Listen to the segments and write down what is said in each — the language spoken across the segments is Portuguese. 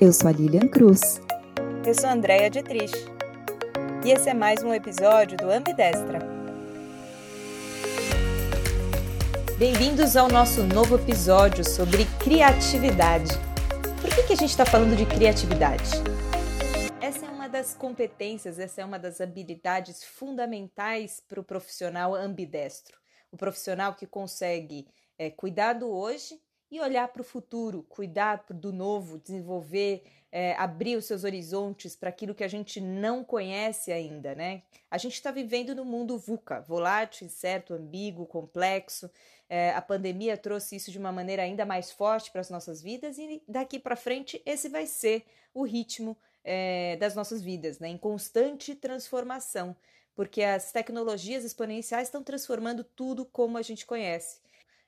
Eu sou a Lilian Cruz. Eu sou a Andrea Dietrich. E esse é mais um episódio do Ambidestra. Bem-vindos ao nosso novo episódio sobre criatividade. Por que, que a gente está falando de criatividade? Essa é uma das competências, essa é uma das habilidades fundamentais para o profissional ambidestro. O profissional que consegue é, cuidar do hoje e olhar para o futuro, cuidar do novo, desenvolver, é, abrir os seus horizontes para aquilo que a gente não conhece ainda, né? A gente está vivendo no mundo VUCA, volátil, incerto, ambíguo, complexo. É, a pandemia trouxe isso de uma maneira ainda mais forte para as nossas vidas e daqui para frente esse vai ser o ritmo é, das nossas vidas, né? Em constante transformação, porque as tecnologias exponenciais estão transformando tudo como a gente conhece.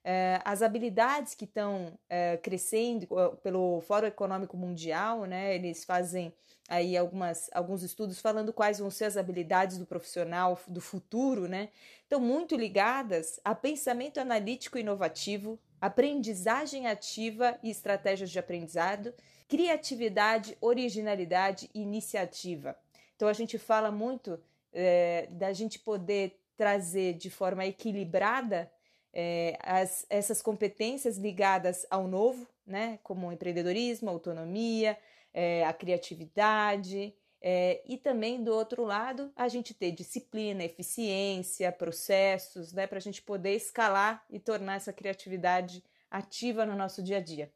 Uh, as habilidades que estão uh, crescendo uh, pelo Fórum Econômico Mundial, né, eles fazem aí algumas, alguns estudos falando quais vão ser as habilidades do profissional do futuro, né, estão muito ligadas a pensamento analítico inovativo, aprendizagem ativa e estratégias de aprendizado, criatividade, originalidade e iniciativa. Então a gente fala muito eh, da gente poder trazer de forma equilibrada é, as, essas competências ligadas ao novo, né, como empreendedorismo, autonomia, é, a criatividade, é, e também do outro lado a gente ter disciplina, eficiência, processos, né, para a gente poder escalar e tornar essa criatividade ativa no nosso dia a dia.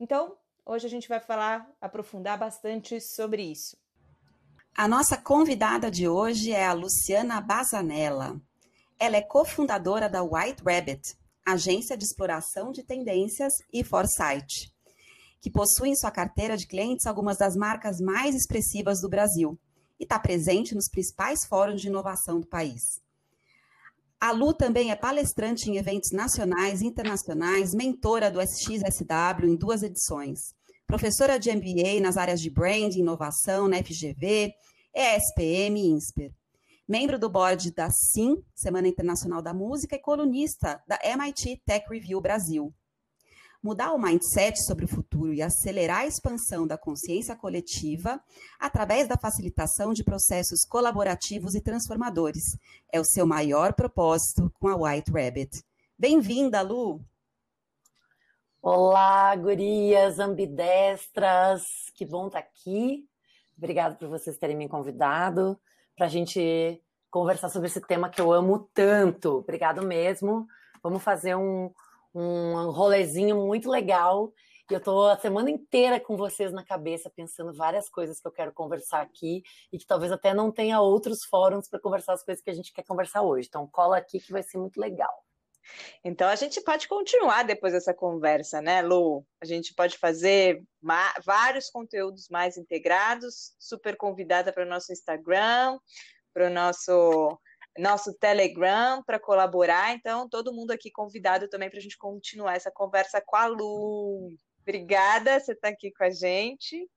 Então, hoje a gente vai falar, aprofundar bastante sobre isso. A nossa convidada de hoje é a Luciana Bazanella. Ela é cofundadora da White Rabbit, agência de exploração de tendências e foresight, que possui em sua carteira de clientes algumas das marcas mais expressivas do Brasil e está presente nos principais fóruns de inovação do país. A Lu também é palestrante em eventos nacionais e internacionais, mentora do SXSW em duas edições, professora de MBA nas áreas de brand e inovação na FGV, ESPM e INSPER membro do board da SIM, Semana Internacional da Música, e colunista da MIT Tech Review Brasil. Mudar o mindset sobre o futuro e acelerar a expansão da consciência coletiva através da facilitação de processos colaborativos e transformadores é o seu maior propósito com a White Rabbit. Bem-vinda, Lu! Olá, gurias ambidestras, que bom estar aqui. Obrigada por vocês terem me convidado para a gente conversar sobre esse tema que eu amo tanto. Obrigado mesmo. Vamos fazer um, um rolezinho muito legal. E eu estou a semana inteira com vocês na cabeça, pensando várias coisas que eu quero conversar aqui e que talvez até não tenha outros fóruns para conversar as coisas que a gente quer conversar hoje. Então, cola aqui que vai ser muito legal. Então a gente pode continuar depois dessa conversa, né, Lu? A gente pode fazer vários conteúdos mais integrados. Super convidada para o nosso Instagram, para o nosso nosso Telegram para colaborar. Então, todo mundo aqui convidado também para a gente continuar essa conversa com a Lu. Obrigada, você está aqui com a gente.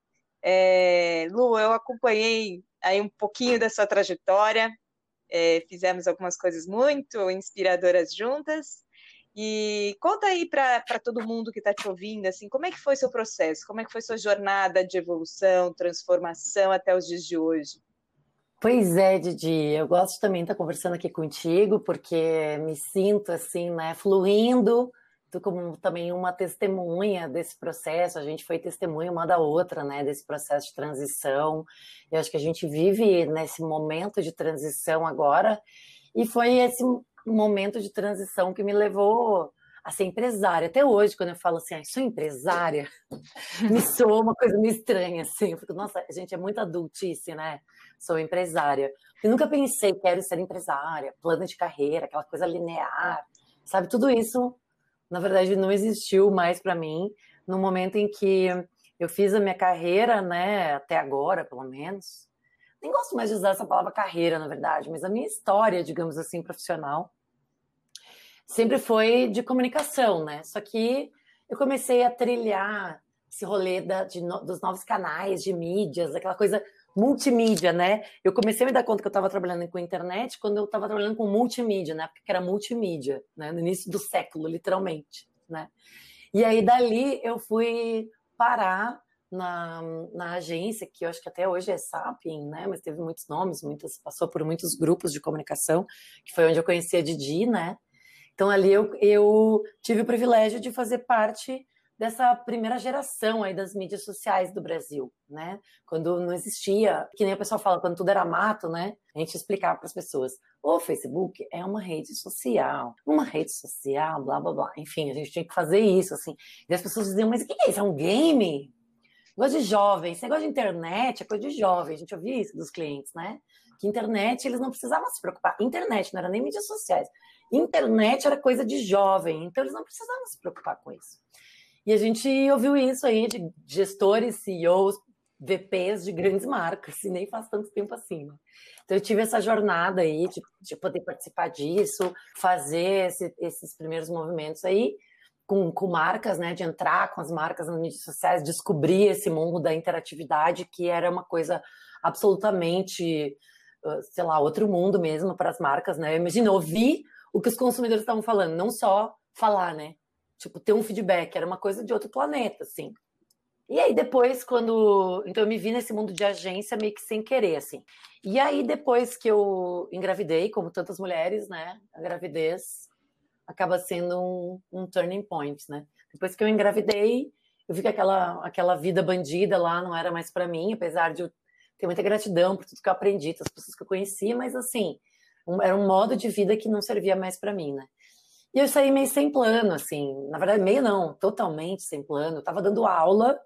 É, Lu, eu acompanhei aí um pouquinho da sua trajetória, é, fizemos algumas coisas muito inspiradoras juntas. E conta aí para todo mundo que está te ouvindo, assim, como é que foi seu processo? Como é que foi sua jornada de evolução, transformação até os dias de hoje? Pois é, Didi, eu gosto também de estar conversando aqui contigo, porque me sinto assim, né, fluindo como também uma testemunha desse processo, a gente foi testemunha uma da outra, né, desse processo de transição. Eu acho que a gente vive nesse momento de transição agora, e foi esse momento de transição que me levou a ser empresária. Até hoje, quando eu falo assim, ah, sou empresária, me soa uma coisa meio estranha, assim. Porque, nossa, a gente é muito adultice, né? Sou empresária. Eu nunca pensei, quero ser empresária, plano de carreira, aquela coisa linear, sabe? Tudo isso na verdade, não existiu mais para mim no momento em que eu fiz a minha carreira, né, até agora, pelo menos. Nem gosto mais de usar essa palavra carreira, na verdade, mas a minha história, digamos assim, profissional, sempre foi de comunicação, né? Só que eu comecei a trilhar esse rolê da, de, dos novos canais de mídias, aquela coisa multimídia, né? Eu comecei a me dar conta que eu estava trabalhando com internet quando eu estava trabalhando com multimídia, né? Porque era multimídia, né? No início do século, literalmente, né? E aí dali eu fui parar na, na agência, que eu acho que até hoje é Sapien, né? Mas teve muitos nomes, muitas, passou por muitos grupos de comunicação, que foi onde eu conheci a Didi, né? Então ali eu, eu tive o privilégio de fazer parte dessa primeira geração aí das mídias sociais do Brasil, né? Quando não existia, que nem o pessoal fala, quando tudo era mato, né? A gente explicava para as pessoas, o Facebook é uma rede social, uma rede social, blá blá blá. Enfim, a gente tinha que fazer isso, assim. E as pessoas diziam, mas o que é isso? É um game? Negócio de jovem, esse negócio de internet é coisa de jovem. A gente ouvia isso dos clientes, né? Que internet eles não precisavam se preocupar. Internet não era nem mídias sociais. Internet era coisa de jovem, então eles não precisavam se preocupar com isso. E a gente ouviu isso aí de gestores, CEOs, VPs de grandes marcas, e nem faz tanto tempo assim. Né? Então eu tive essa jornada aí de, de poder participar disso, fazer esse, esses primeiros movimentos aí com, com marcas, né? De entrar com as marcas nas mídias sociais, descobrir esse mundo da interatividade que era uma coisa absolutamente, sei lá, outro mundo mesmo para as marcas, né? Imagina ouvir o que os consumidores estavam falando, não só falar, né? Tipo, ter um feedback, era uma coisa de outro planeta, assim. E aí depois, quando. Então eu me vi nesse mundo de agência meio que sem querer, assim. E aí depois que eu engravidei, como tantas mulheres, né? A gravidez acaba sendo um, um turning point, né? Depois que eu engravidei, eu vi que aquela, aquela vida bandida lá não era mais para mim, apesar de eu ter muita gratidão por tudo que eu aprendi, as pessoas que eu conheci, mas assim, um, era um modo de vida que não servia mais para mim, né? E eu saí meio sem plano, assim, na verdade, meio não, totalmente sem plano. Eu tava dando aula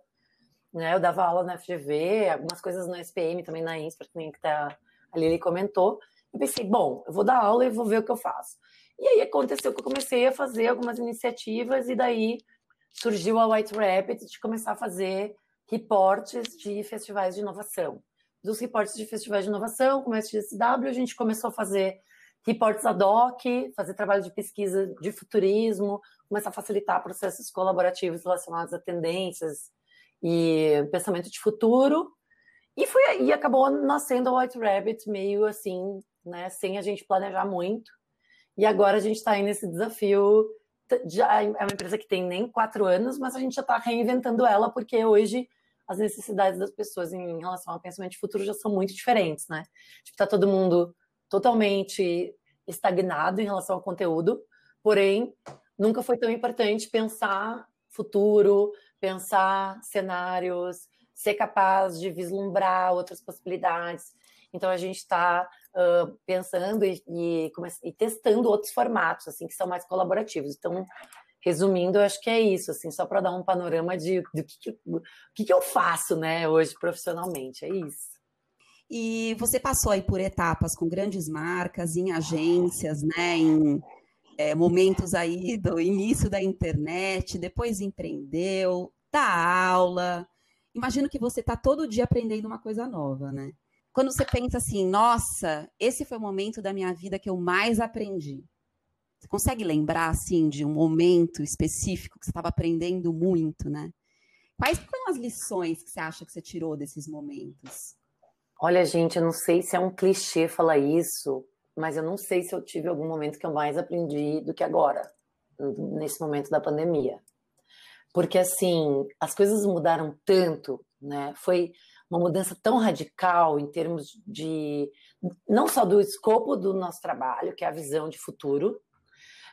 né? Eu dava aula na FGV, algumas coisas no SPM, também na INSPER, que tá, a Lili comentou. Eu pensei, bom, eu vou dar aula e vou ver o que eu faço. E aí aconteceu que eu comecei a fazer algumas iniciativas e daí surgiu a White Rabbit de começar a fazer reportes de festivais de inovação. Dos reportes de festivais de inovação, como a SGSW, a gente começou a fazer reportes ad hoc, fazer trabalho de pesquisa de futurismo, começar a facilitar processos colaborativos relacionados a tendências e pensamento de futuro. E foi e acabou nascendo a White Rabbit meio assim, né, sem a gente planejar muito. E agora a gente está aí nesse desafio. Já é uma empresa que tem nem quatro anos, mas a gente já está reinventando ela, porque hoje as necessidades das pessoas em relação ao pensamento de futuro já são muito diferentes, né? Está tipo, todo mundo totalmente estagnado em relação ao conteúdo, porém, nunca foi tão importante pensar futuro, pensar cenários, ser capaz de vislumbrar outras possibilidades. Então a gente está uh, pensando e, e, e, testando outros formatos, assim, que são mais colaborativos. Então, resumindo, eu acho que é isso, assim, só para dar um panorama de do que, que, que, que eu faço, né, hoje profissionalmente. É isso. E você passou aí por etapas com grandes marcas, em agências, né, em é, momentos aí do início da internet, depois empreendeu, dá aula. Imagino que você está todo dia aprendendo uma coisa nova, né? Quando você pensa assim, nossa, esse foi o momento da minha vida que eu mais aprendi. Você consegue lembrar, assim, de um momento específico que você estava aprendendo muito, né? Quais foram as lições que você acha que você tirou desses momentos? Olha, gente, eu não sei se é um clichê falar isso, mas eu não sei se eu tive algum momento que eu mais aprendi do que agora, nesse momento da pandemia. Porque, assim, as coisas mudaram tanto, né? Foi uma mudança tão radical em termos de, não só do escopo do nosso trabalho, que é a visão de futuro,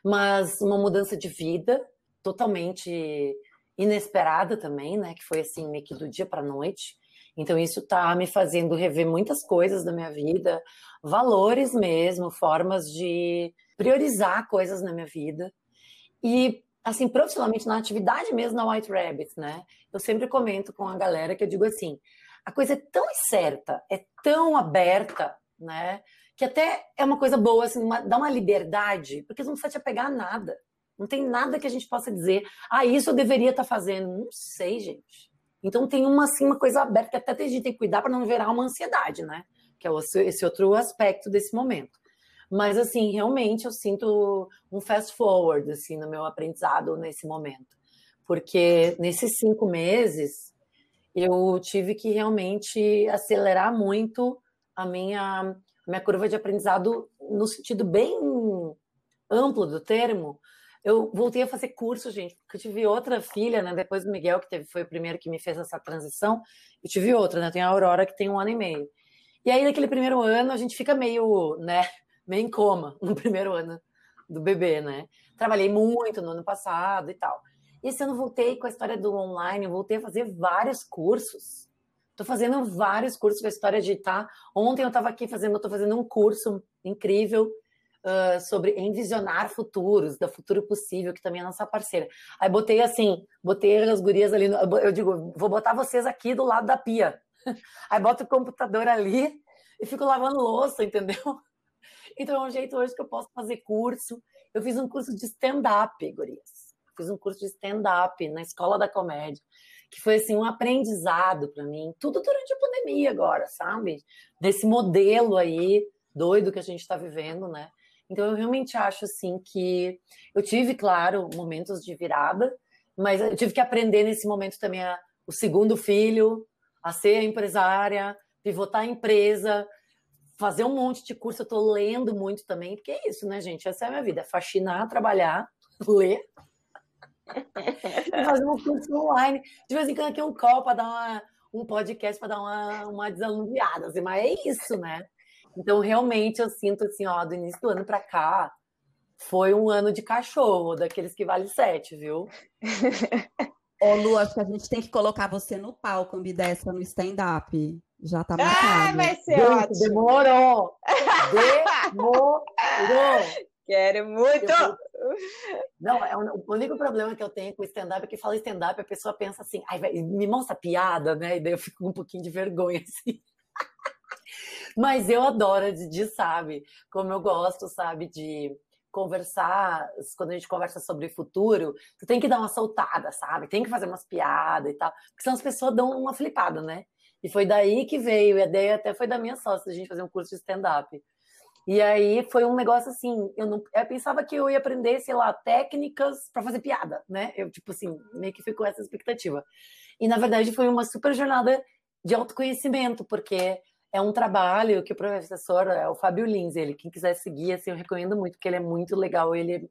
mas uma mudança de vida totalmente inesperada também, né? Que foi, assim, meio que do dia para noite. Então, isso está me fazendo rever muitas coisas da minha vida, valores mesmo, formas de priorizar coisas na minha vida. E, assim, profissionalmente, na atividade mesmo na White Rabbit, né? Eu sempre comento com a galera que eu digo assim: a coisa é tão certa, é tão aberta, né? Que até é uma coisa boa, assim, uma, dá uma liberdade, porque você não precisa te apegar a nada. Não tem nada que a gente possa dizer, ah, isso eu deveria estar tá fazendo. Não sei, gente. Então tem uma, assim, uma coisa aberta que até a gente tem que cuidar para não virar uma ansiedade, né? Que é esse outro aspecto desse momento. Mas, assim, realmente eu sinto um fast forward, assim, no meu aprendizado nesse momento. Porque nesses cinco meses, eu tive que realmente acelerar muito a minha, minha curva de aprendizado no sentido bem amplo do termo, Eu voltei a fazer curso, gente, porque eu tive outra filha, né? Depois do Miguel, que teve, foi o primeiro que me fez essa transição, eu tive outra, né? Tem a Aurora, que tem um ano e meio. E aí, naquele primeiro ano, a gente fica meio, né? Meio em coma no primeiro ano do bebê, né? Trabalhei muito no ano passado e tal. E esse ano voltei com a história do online, eu voltei a fazer vários cursos. Estou fazendo vários cursos com a história de. Tá? Ontem eu estava aqui fazendo, estou fazendo um curso incrível uh, sobre envisionar futuros, da Futuro Possível, que também é nossa parceira. Aí botei assim, botei as gurias ali, no, eu digo, vou botar vocês aqui do lado da pia. Aí boto o computador ali e fico lavando louça, entendeu? Então é um jeito hoje que eu posso fazer curso. Eu fiz um curso de stand-up, gurias. Fiz um curso de stand-up na Escola da Comédia, que foi assim um aprendizado para mim, tudo durante a pandemia agora, sabe? Desse modelo aí doido que a gente está vivendo, né? Então eu realmente acho assim que eu tive, claro, momentos de virada, mas eu tive que aprender nesse momento também a, o segundo filho, a ser empresária, pivotar a empresa, fazer um monte de curso. Eu estou lendo muito também, porque é isso, né, gente? Essa é a minha vida: faxinar, trabalhar, ler. e fazer um curso online. De vez em quando aqui um call para dar uma, um podcast para dar uma, uma desanuviada, assim, mas é isso, né? Então, realmente, eu sinto assim, ó, do início do ano para cá, foi um ano de cachorro, daqueles que vale sete, viu? Ô, Lu, acho que a gente tem que colocar você no palco, ambidestra, no stand-up. Já tá marcado. Ah, vai ser gente, ótimo. Demorou! Demorou! Quero muito! Eu... Não, é um, o único problema que eu tenho com stand-up é que fala stand-up, a pessoa pensa assim, Ai, me mostra piada, né? E daí eu fico com um pouquinho de vergonha, assim. Mas eu adoro de, sabe? Como eu gosto, sabe, de conversar, quando a gente conversa sobre futuro, tu tem que dar uma soltada, sabe? Tem que fazer umas piadas e tal, porque senão as pessoas dão uma flipada, né? E foi daí que veio, e a ideia até foi da minha sócia, a gente fazer um curso de stand-up. E aí foi um negócio assim, eu não eu pensava que eu ia aprender, sei lá, técnicas para fazer piada, né? Eu, tipo assim, meio que fui com essa expectativa. E na verdade foi uma super jornada de autoconhecimento, porque é um trabalho que o professor, é o Fábio Lins, ele, quem quiser seguir, assim, eu recomendo muito, porque ele é muito legal, ele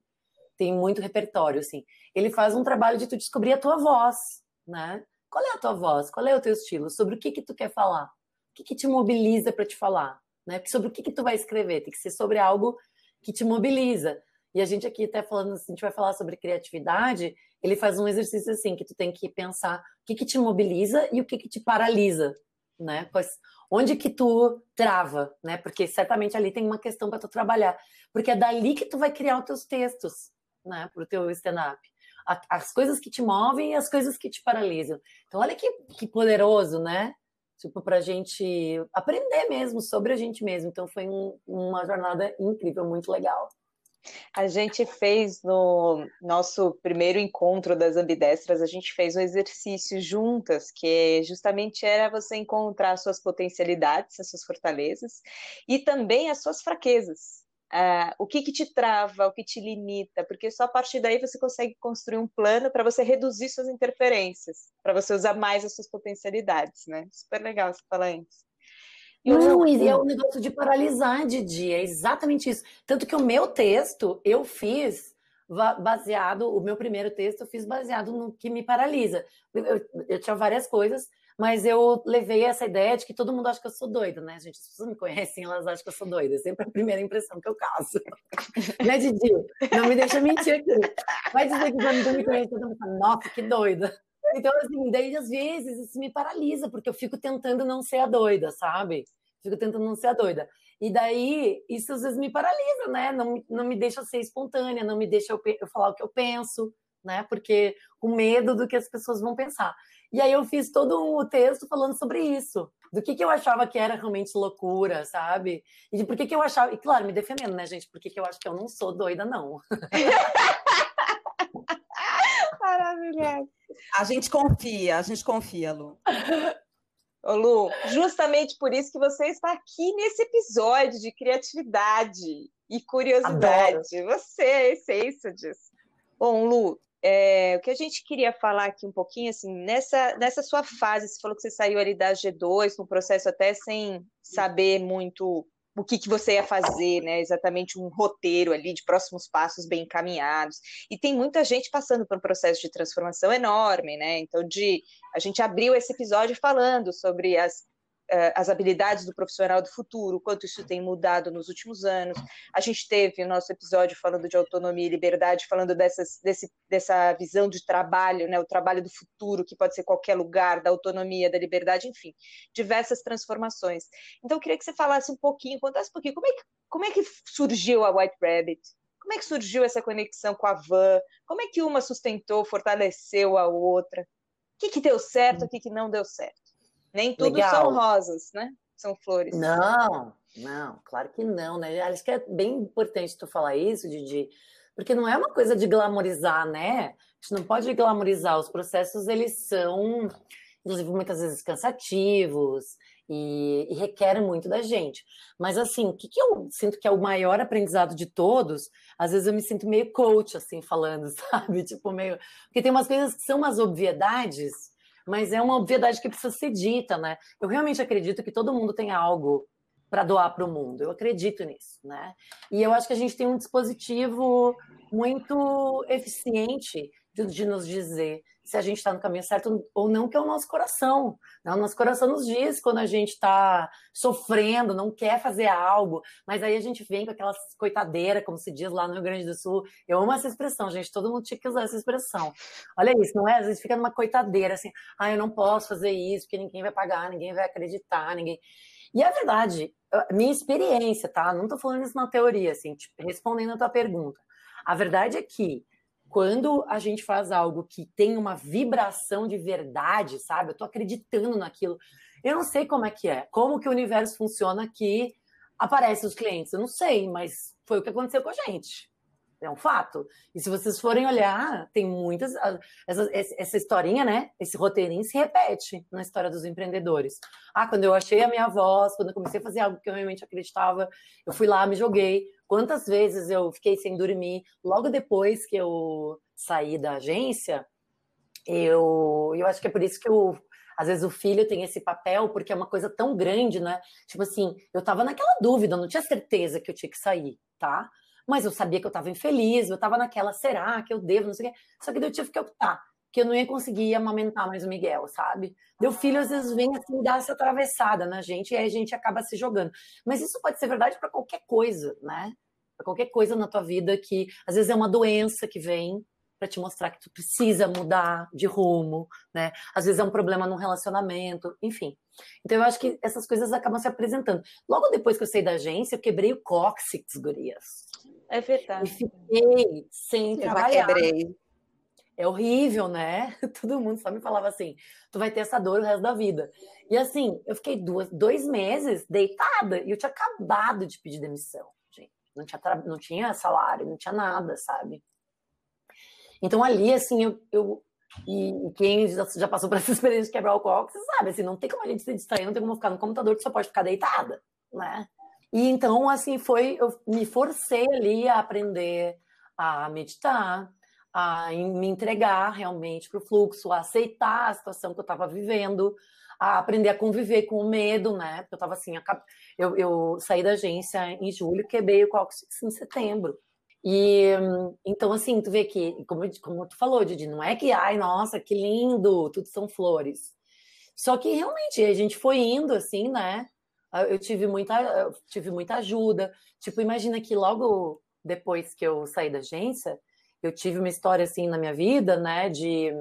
tem muito repertório, assim. Ele faz um trabalho de tu descobrir a tua voz, né? Qual é a tua voz? Qual é o teu estilo? Sobre o que que tu quer falar? O que que te mobiliza para te falar? Né? Sobre o que que tu vai escrever? Tem que ser sobre algo que te mobiliza. E a gente aqui até falando, assim, a gente vai falar sobre criatividade, ele faz um exercício assim, que tu tem que pensar o que que te mobiliza e o que que te paralisa, né? Pois onde que tu trava, né? Porque certamente ali tem uma questão para tu trabalhar, porque é dali que tu vai criar os teus textos, né, para o teu stand-up. As coisas que te movem e as coisas que te paralisam. Então, olha que, que poderoso, né? Tipo, para a gente aprender mesmo sobre a gente mesmo. Então, foi um, uma jornada incrível, muito legal. A gente fez no nosso primeiro encontro das ambidestras, a gente fez um exercício juntas, que justamente era você encontrar as suas potencialidades, as suas fortalezas e também as suas fraquezas. Uh, o que, que te trava, o que te limita, porque só a partir daí você consegue construir um plano para você reduzir suas interferências, para você usar mais as suas potencialidades, né? Super legal você falar isso. Não, e é o um negócio de paralisar, Didi, é exatamente isso. Tanto que o meu texto eu fiz baseado, o meu primeiro texto eu fiz baseado no que me paralisa. Eu, eu, tinha várias coisas, mas eu levei essa ideia de que todo mundo acha que eu sou doida, né, gente? As pessoas me conhecem, elas acham que eu sou doida. É sempre a primeira impressão que eu caso. né, Didi? Não me deixa mentir aqui. Vai dizer que quando me conhece, todo mundo fala, nossa, que doida. Então, assim, daí às vezes isso me paralisa, porque eu fico tentando não ser a doida, sabe? Fico tentando não ser a doida. E daí, isso às vezes me paralisa, né? Não, não me deixa ser espontânea, não me deixa eu, eu falar o que eu penso, né? Porque com medo do que as pessoas vão pensar. E aí eu fiz todo um texto falando sobre isso. Do que, que eu achava que era realmente loucura, sabe? E de por que, que eu achava. E claro, me defendendo, né, gente? Porque que eu acho que eu não sou doida, não. Maravilhoso. A gente confia, a gente confia, Lu. Ô Lu, justamente por isso que você está aqui nesse episódio de criatividade e curiosidade. Adoro. Você é a essência disso. Bom, Lu, é, o que a gente queria falar aqui um pouquinho, assim, nessa, nessa sua fase, você falou que você saiu ali da G2, no processo até sem saber muito o que, que você ia fazer, né? Exatamente um roteiro ali de próximos passos bem encaminhados. E tem muita gente passando por um processo de transformação enorme, né? Então, de a gente abriu esse episódio falando sobre as as habilidades do profissional do futuro, quanto isso tem mudado nos últimos anos. A gente teve o nosso episódio falando de autonomia e liberdade, falando dessas, desse, dessa visão de trabalho, né, o trabalho do futuro, que pode ser qualquer lugar, da autonomia, da liberdade, enfim, diversas transformações. Então, eu queria que você falasse um pouquinho, contasse um pouquinho, como é que, como é que surgiu a White Rabbit? Como é que surgiu essa conexão com a Van? Como é que uma sustentou, fortaleceu a outra? O que, que deu certo, o que, que não deu certo? Nem tudo Legal. são rosas, né? São flores. Não, não, claro que não, né? Acho que é bem importante tu falar isso, Didi, porque não é uma coisa de glamorizar, né? A gente não pode glamorizar. Os processos, eles são, inclusive, muitas vezes cansativos e, e requerem muito da gente. Mas, assim, o que, que eu sinto que é o maior aprendizado de todos? Às vezes eu me sinto meio coach, assim, falando, sabe? Tipo, meio. Porque tem umas coisas que são umas obviedades mas é uma obviedade que precisa ser dita, né? Eu realmente acredito que todo mundo tem algo para doar para o mundo. Eu acredito nisso, né? E eu acho que a gente tem um dispositivo muito eficiente de, de nos dizer se a gente está no caminho certo ou não, que é o nosso coração. Né? O nosso coração nos diz quando a gente está sofrendo, não quer fazer algo, mas aí a gente vem com aquela coitadeira, como se diz lá no Rio Grande do Sul. Eu amo essa expressão, gente, todo mundo tinha que usar essa expressão. Olha isso, não é? Às vezes fica numa coitadeira, assim, ah, eu não posso fazer isso, porque ninguém vai pagar, ninguém vai acreditar, ninguém... E é verdade, minha experiência, tá? Não tô falando isso na teoria, assim, respondendo a tua pergunta. A verdade é que quando a gente faz algo que tem uma vibração de verdade, sabe? Eu tô acreditando naquilo. Eu não sei como é que é, como que o universo funciona que aparecem os clientes. Eu não sei, mas foi o que aconteceu com a gente. É um fato. E se vocês forem olhar, tem muitas. Essa, essa historinha, né? Esse roteirinho se repete na história dos empreendedores. Ah, quando eu achei a minha voz, quando eu comecei a fazer algo que eu realmente acreditava, eu fui lá, me joguei. Quantas vezes eu fiquei sem dormir logo depois que eu saí da agência? Eu, eu acho que é por isso que eu, às vezes o filho tem esse papel, porque é uma coisa tão grande, né? Tipo assim, eu tava naquela dúvida, eu não tinha certeza que eu tinha que sair, tá? Mas eu sabia que eu tava infeliz, eu tava naquela, será que eu devo, não sei o quê. Só que eu tive que optar que eu não ia conseguir amamentar mais o Miguel, sabe? Meu filho às vezes vem assim dar essa atravessada na gente e aí a gente acaba se jogando. Mas isso pode ser verdade para qualquer coisa, né? Para qualquer coisa na tua vida que às vezes é uma doença que vem para te mostrar que tu precisa mudar de rumo, né? Às vezes é um problema num relacionamento, enfim. Então eu acho que essas coisas acabam se apresentando. Logo depois que eu saí da agência, eu quebrei o cóccix, gurias. É verdade. E fiquei sem eu trabalhar. quebrei. É horrível, né? Todo mundo só me falava assim: tu vai ter essa dor o resto da vida. E assim, eu fiquei duas, dois meses deitada e eu tinha acabado de pedir demissão, gente. Não tinha, não tinha salário, não tinha nada, sabe? Então ali, assim, eu. eu e quem já, já passou por essa experiência de quebrar o você sabe, assim, não tem como a gente se distrair, não tem como ficar no computador, tu só pode ficar deitada, né? E então, assim, foi, eu me forcei ali a aprender a meditar, a me entregar realmente para o fluxo, a aceitar a situação que eu estava vivendo, a aprender a conviver com o medo, né? Porque eu estava assim, eu, eu, saí da agência em julho, quebrei o cóccix em setembro. E então, assim, tu vê que, como, como tu falou, Didi, não é que, ai, nossa, que lindo, tudo são flores. Só que realmente a gente foi indo, assim, né? Eu tive muita, eu tive muita ajuda. Tipo, imagina que logo depois que eu saí da agência, eu tive uma história assim na minha vida, né, de,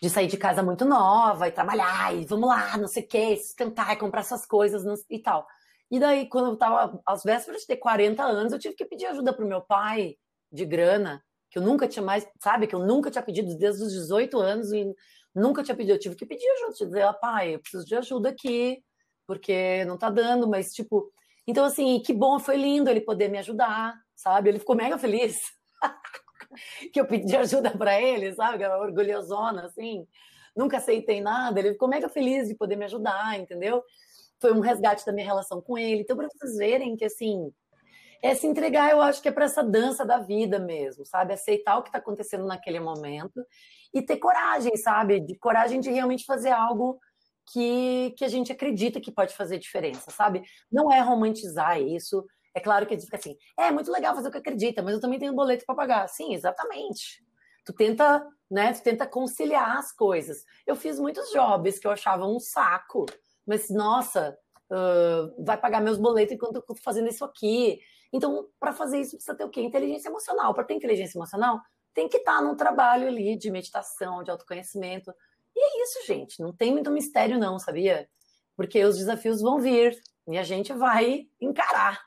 de sair de casa muito nova e trabalhar, e vamos lá, não sei o que, sustentar e comprar essas coisas e tal. E daí, quando eu tava às vésperas de ter 40 anos, eu tive que pedir ajuda pro meu pai de grana, que eu nunca tinha mais, sabe, que eu nunca tinha pedido desde os 18 anos e nunca tinha pedido. Eu tive que pedir ajuda, dizer, ah, pai, eu preciso de ajuda aqui, porque não tá dando, mas tipo. Então, assim, que bom, foi lindo ele poder me ajudar, sabe? Ele ficou mega feliz. que eu pedi ajuda para ele, sabe? Orgulhosona, assim. Nunca aceitei nada. Ele ficou mega feliz de poder me ajudar, entendeu? Foi um resgate da minha relação com ele. Então, para vocês verem que, assim, é se entregar, eu acho que é para essa dança da vida mesmo, sabe? Aceitar o que está acontecendo naquele momento e ter coragem, sabe? De coragem de realmente fazer algo que, que a gente acredita que pode fazer diferença, sabe? Não é romantizar isso. É claro que a gente fica assim, é muito legal fazer o que acredita, mas eu também tenho boleto para pagar. Sim, exatamente. Tu tenta, né? Tu tenta conciliar as coisas. Eu fiz muitos jobs que eu achava um saco, mas nossa, uh, vai pagar meus boletos enquanto eu estou fazendo isso aqui. Então, para fazer isso, precisa ter o quê? Inteligência emocional. Para ter inteligência emocional, tem que estar tá num trabalho ali de meditação, de autoconhecimento. E é isso, gente. Não tem muito mistério, não, sabia? Porque os desafios vão vir e a gente vai encarar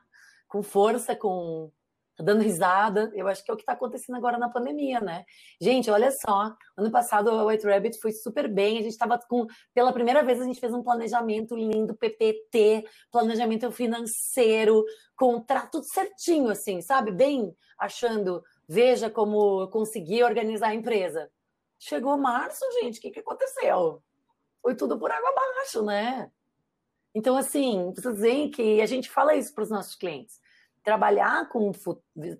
com força, com dando risada. Eu acho que é o que está acontecendo agora na pandemia, né? Gente, olha só. Ano passado o White Rabbit foi super bem. A gente estava com. Pela primeira vez, a gente fez um planejamento lindo, PPT, planejamento financeiro, contrato, tudo certinho, assim, sabe? Bem achando. Veja como eu consegui organizar a empresa. Chegou março, gente, o que, que aconteceu? Foi tudo por água abaixo, né? Então, assim, vocês veem que a gente fala isso para os nossos clientes. Trabalhar com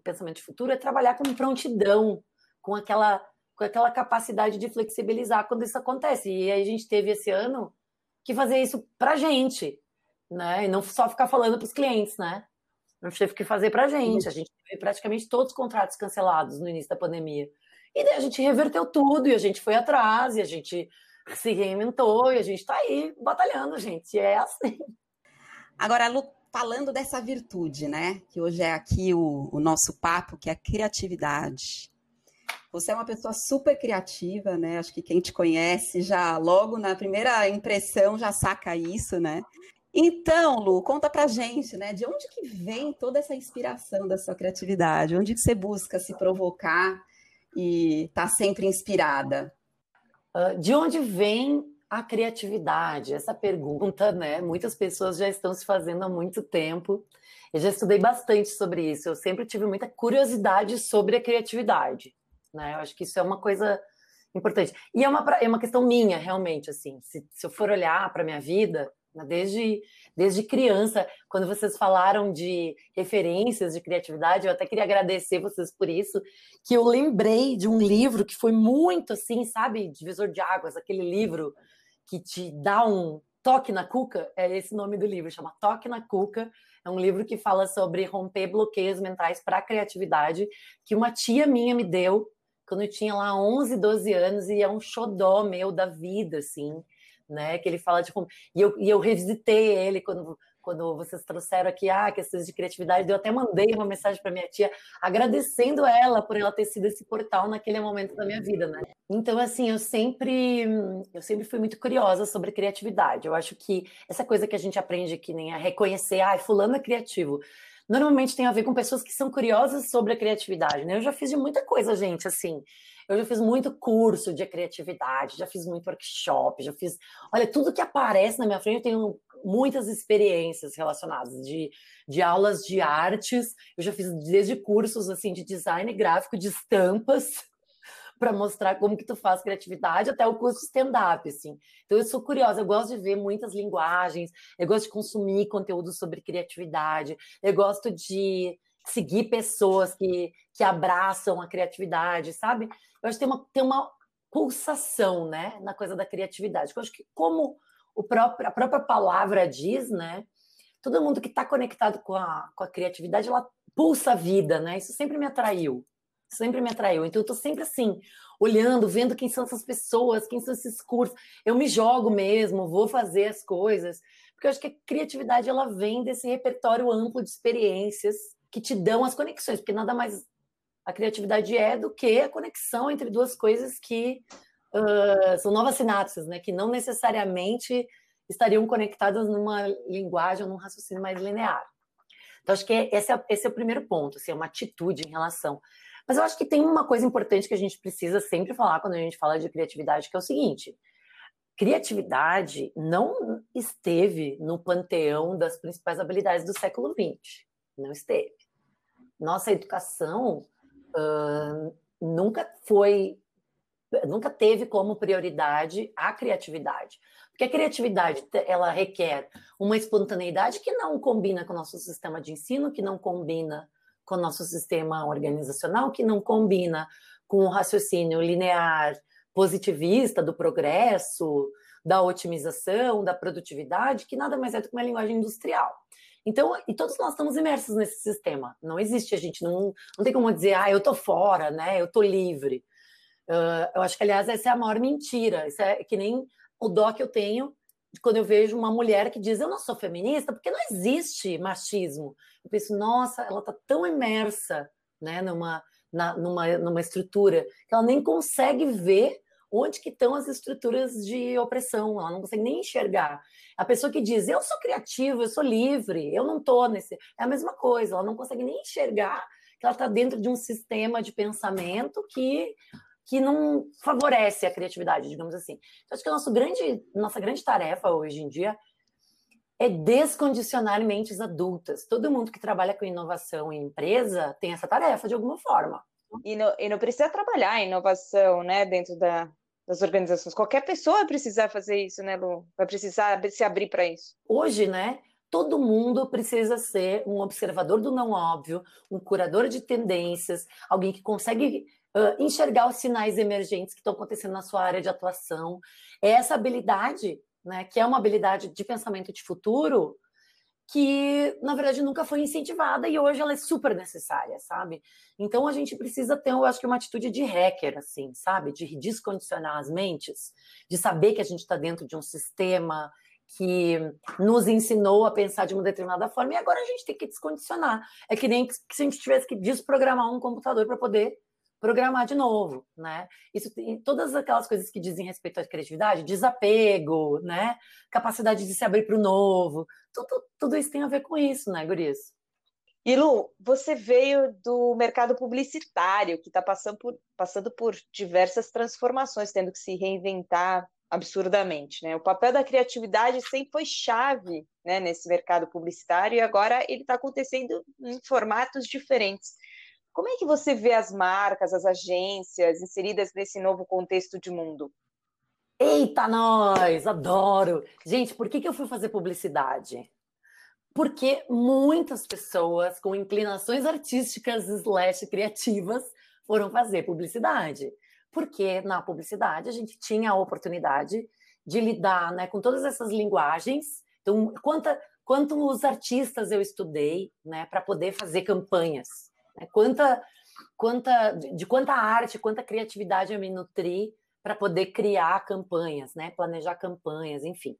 pensamento de futuro é trabalhar com prontidão, com aquela, com aquela capacidade de flexibilizar quando isso acontece. E aí a gente teve esse ano que fazer isso para a gente, né? E não só ficar falando para os clientes, né? A gente teve que fazer para a gente. A gente teve praticamente todos os contratos cancelados no início da pandemia. E daí a gente reverteu tudo e a gente foi atrás e a gente se reinventou e a gente está aí batalhando, gente. É assim. Agora, Lu, falando dessa virtude, né? Que hoje é aqui o, o nosso papo, que é a criatividade. Você é uma pessoa super criativa, né? Acho que quem te conhece já logo na primeira impressão já saca isso, né? Então, Lu, conta pra gente, né? De onde que vem toda essa inspiração da sua criatividade? Onde que você busca se provocar e está sempre inspirada? De onde vem a criatividade? Essa pergunta, né? Muitas pessoas já estão se fazendo há muito tempo. Eu já estudei bastante sobre isso. Eu sempre tive muita curiosidade sobre a criatividade, né? Eu acho que isso é uma coisa importante. E é uma, é uma questão minha, realmente, assim. Se, se eu for olhar para minha vida, né, desde, desde criança, quando vocês falaram de referências de criatividade, eu até queria agradecer vocês por isso, que eu lembrei de um livro que foi muito assim, sabe, divisor de águas, aquele livro que te dá um toque na cuca, é esse nome do livro, chama Toque na Cuca. É um livro que fala sobre romper bloqueios mentais para a criatividade, que uma tia minha me deu quando eu tinha lá 11, 12 anos e é um xodó meu da vida, assim né? Que ele fala de como. E eu, e eu revisitei ele quando, quando vocês trouxeram aqui ah, questões de criatividade. Eu até mandei uma mensagem para minha tia agradecendo ela por ela ter sido esse portal naquele momento da minha vida, né? Então, assim, eu sempre, eu sempre fui muito curiosa sobre criatividade. Eu acho que essa coisa que a gente aprende que nem a reconhecer, ah, fulano é criativo normalmente tem a ver com pessoas que são curiosas sobre a criatividade, né? Eu já fiz de muita coisa, gente, assim. Eu já fiz muito curso de criatividade, já fiz muito workshop, já fiz. Olha, tudo que aparece na minha frente, eu tenho muitas experiências relacionadas de, de aulas de artes. Eu já fiz desde cursos assim de design gráfico, de estampas, para mostrar como que tu faz criatividade, até o curso stand-up, assim. Então eu sou curiosa, eu gosto de ver muitas linguagens, eu gosto de consumir conteúdo sobre criatividade, eu gosto de seguir pessoas que, que abraçam a criatividade, sabe? Eu acho que tem uma, tem uma pulsação, né, na coisa da criatividade. Eu acho que como o próprio, a própria palavra diz, né, todo mundo que está conectado com a, com a criatividade, ela pulsa a vida, né? Isso sempre me atraiu, sempre me atraiu. Então eu tô sempre assim, olhando, vendo quem são essas pessoas, quem são esses cursos. Eu me jogo mesmo, vou fazer as coisas, porque eu acho que a criatividade ela vem desse repertório amplo de experiências que te dão as conexões, porque nada mais a criatividade é do que a conexão entre duas coisas que uh, são novas sinapses, né? Que não necessariamente estariam conectadas numa linguagem ou num raciocínio mais linear. Então, acho que esse é, esse é o primeiro ponto, assim, é uma atitude em relação. Mas eu acho que tem uma coisa importante que a gente precisa sempre falar quando a gente fala de criatividade, que é o seguinte: criatividade não esteve no panteão das principais habilidades do século XX. Não esteve. Nossa educação uh, nunca foi, nunca teve como prioridade a criatividade. Porque a criatividade, ela requer uma espontaneidade que não combina com o nosso sistema de ensino, que não combina com o nosso sistema organizacional, que não combina com o raciocínio linear positivista do progresso, da otimização, da produtividade, que nada mais é do que uma linguagem industrial. Então, e todos nós estamos imersos nesse sistema. Não existe, a gente não, não tem como dizer, ah, eu tô fora, né? Eu tô livre. Uh, eu acho que, aliás, essa é a maior mentira. Isso é que nem o dó que eu tenho quando eu vejo uma mulher que diz, eu não sou feminista, porque não existe machismo. Eu penso, nossa, ela tá tão imersa, né, numa, na, numa, numa estrutura que ela nem consegue ver onde que estão as estruturas de opressão, ela não consegue nem enxergar. A pessoa que diz, eu sou criativa, eu sou livre, eu não estou nesse... É a mesma coisa, ela não consegue nem enxergar que ela está dentro de um sistema de pensamento que, que não favorece a criatividade, digamos assim. Então, acho que a nosso grande, nossa grande tarefa hoje em dia é descondicionar mentes adultas. Todo mundo que trabalha com inovação em empresa tem essa tarefa de alguma forma. E não, e não precisa trabalhar inovação né, dentro da, das organizações. Qualquer pessoa vai precisar fazer isso, né, Lu? Vai precisar se abrir para isso. Hoje, né, todo mundo precisa ser um observador do não óbvio, um curador de tendências, alguém que consegue uh, enxergar os sinais emergentes que estão acontecendo na sua área de atuação. É essa habilidade, né, que é uma habilidade de pensamento de futuro, que na verdade nunca foi incentivada e hoje ela é super necessária, sabe? Então a gente precisa ter, eu acho que uma atitude de hacker, assim, sabe? De descondicionar as mentes, de saber que a gente está dentro de um sistema que nos ensinou a pensar de uma determinada forma e agora a gente tem que descondicionar. É que nem se a gente tivesse que desprogramar um computador para poder programar de novo, né? Isso todas aquelas coisas que dizem respeito à criatividade, desapego, né? Capacidade de se abrir para o novo, tudo, tudo isso tem a ver com isso, né, Gurias? E Lu, você veio do mercado publicitário, que está passando por, passando por diversas transformações, tendo que se reinventar absurdamente, né? O papel da criatividade sempre foi chave, né, nesse mercado publicitário e agora ele está acontecendo em formatos diferentes. Como é que você vê as marcas, as agências inseridas nesse novo contexto de mundo? Eita, nós! Adoro! Gente, por que, que eu fui fazer publicidade? Porque muitas pessoas com inclinações artísticas slash criativas foram fazer publicidade. Porque na publicidade a gente tinha a oportunidade de lidar né, com todas essas linguagens. Então, quanta, quantos artistas eu estudei né, para poder fazer campanhas né? Quanta, quanta, de quanta arte, quanta criatividade eu me nutri para poder criar campanhas, né? planejar campanhas, enfim.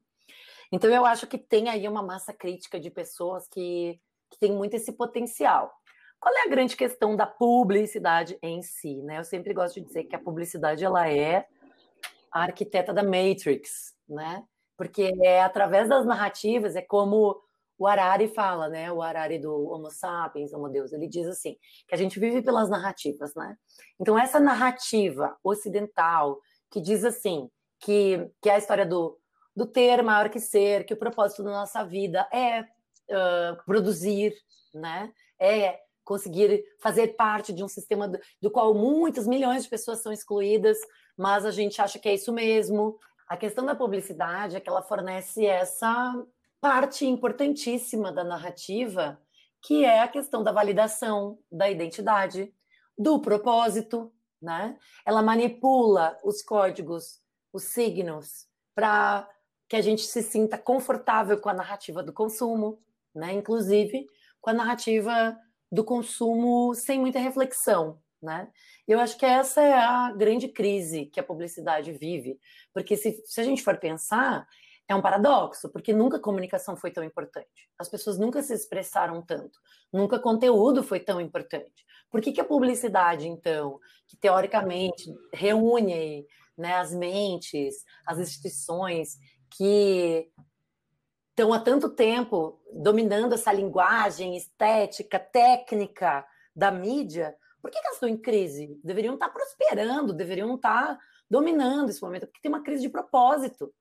Então, eu acho que tem aí uma massa crítica de pessoas que, que tem muito esse potencial. Qual é a grande questão da publicidade em si? Né? Eu sempre gosto de dizer que a publicidade ela é a arquiteta da Matrix, né? Porque é através das narrativas, é como o Harari fala, né? O Harari do Homo sapiens, Homo Deus, ele diz assim, que a gente vive pelas narrativas, né? Então essa narrativa ocidental que diz assim, que, que é a história do, do ter maior que ser, que o propósito da nossa vida é uh, produzir, né? É conseguir fazer parte de um sistema do, do qual muitas milhões de pessoas são excluídas, mas a gente acha que é isso mesmo. A questão da publicidade é que ela fornece essa parte importantíssima da narrativa, que é a questão da validação da identidade, do propósito, né? Ela manipula os códigos, os signos, para que a gente se sinta confortável com a narrativa do consumo, né? Inclusive com a narrativa do consumo sem muita reflexão, né? Eu acho que essa é a grande crise que a publicidade vive, porque se, se a gente for pensar, é um paradoxo, porque nunca a comunicação foi tão importante. As pessoas nunca se expressaram tanto. Nunca conteúdo foi tão importante. Por que, que a publicidade, então, que teoricamente reúne né, as mentes, as instituições que estão há tanto tempo dominando essa linguagem estética, técnica da mídia, por que, que elas estão em crise? Deveriam estar prosperando, deveriam estar dominando esse momento, porque tem uma crise de propósito.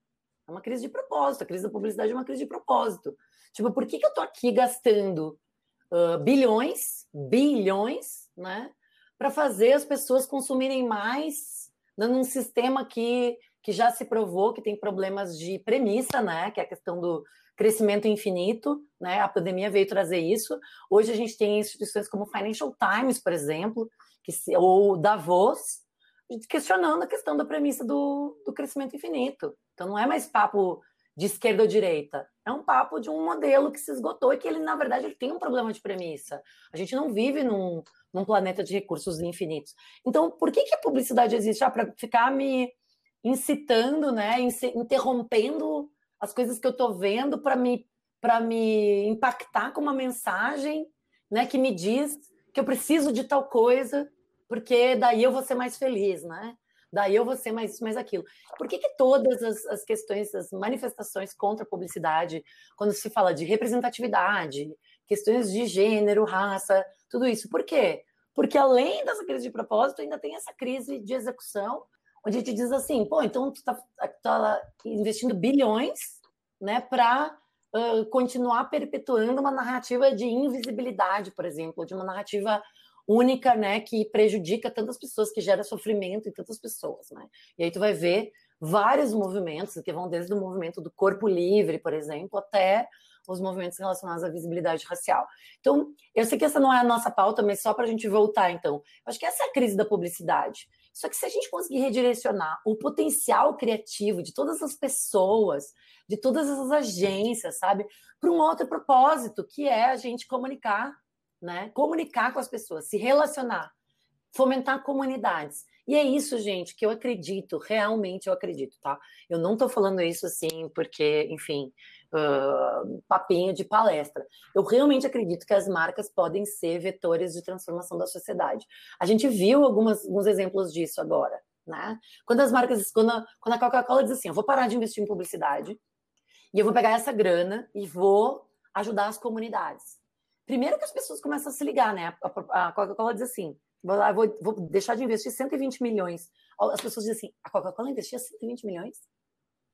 É uma crise de propósito. A crise da publicidade é uma crise de propósito. Tipo, por que, que eu estou aqui gastando uh, bilhões, bilhões, né, para fazer as pessoas consumirem mais, dando um sistema que, que já se provou que tem problemas de premissa, né, que é a questão do crescimento infinito, né? A pandemia veio trazer isso. Hoje a gente tem instituições como Financial Times, por exemplo, que se, ou Davos, questionando a questão da premissa do, do crescimento infinito. Então não é mais papo de esquerda ou direita. É um papo de um modelo que se esgotou e que ele, na verdade, ele tem um problema de premissa. A gente não vive num, num planeta de recursos infinitos. Então, por que, que a publicidade existe? Ah, para ficar me incitando, né, interrompendo as coisas que eu estou vendo para me, me impactar com uma mensagem né, que me diz que eu preciso de tal coisa, porque daí eu vou ser mais feliz, né? Daí eu vou ser mais isso, mais aquilo. Por que, que todas as, as questões, as manifestações contra a publicidade, quando se fala de representatividade, questões de gênero, raça, tudo isso, por quê? Porque além dessa crise de propósito, ainda tem essa crise de execução, onde a gente diz assim, pô, então tu tá, tá investindo bilhões, né, para uh, continuar perpetuando uma narrativa de invisibilidade, por exemplo, de uma narrativa única, né, que prejudica tantas pessoas, que gera sofrimento em tantas pessoas, né? E aí tu vai ver vários movimentos que vão desde o movimento do corpo livre, por exemplo, até os movimentos relacionados à visibilidade racial. Então, eu sei que essa não é a nossa pauta, mas só para a gente voltar, então, acho que essa é a crise da publicidade. Só que se a gente conseguir redirecionar o potencial criativo de todas as pessoas, de todas as agências, sabe, para um outro propósito, que é a gente comunicar né? Comunicar com as pessoas, se relacionar, fomentar comunidades. E é isso, gente, que eu acredito, realmente eu acredito, tá? Eu não tô falando isso assim porque, enfim, uh, papinho de palestra. Eu realmente acredito que as marcas podem ser vetores de transformação da sociedade. A gente viu algumas, alguns exemplos disso agora, né? Quando as marcas, quando a, quando a Coca-Cola diz assim, eu vou parar de investir em publicidade e eu vou pegar essa grana e vou ajudar as comunidades. Primeiro que as pessoas começam a se ligar, né? A, Coca-Cola diz assim: vou, vou, deixar de investir 120 milhões. As pessoas dizem assim: a Coca-Cola investia 120 milhões?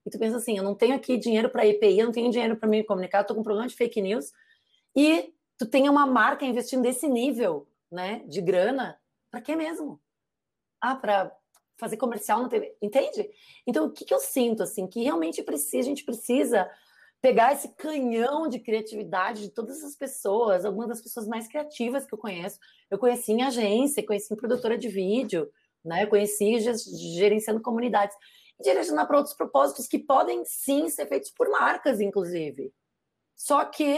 E tu pensa assim: eu não tenho aqui dinheiro para EPI, eu não tenho dinheiro para me comunicar, eu tô com problema de fake news. E tu tem uma marca investindo desse nível, né, de grana, para quê mesmo? Ah, para fazer comercial na TV, entende? Então, o que, que eu sinto, assim, que realmente precisa, a gente precisa pegar esse canhão de criatividade de todas as pessoas, algumas das pessoas mais criativas que eu conheço. Eu conheci em agência, conheci em produtora de vídeo, né? Eu conheci gerenciando comunidades. Direcionar para outros propósitos que podem sim ser feitos por marcas, inclusive. Só que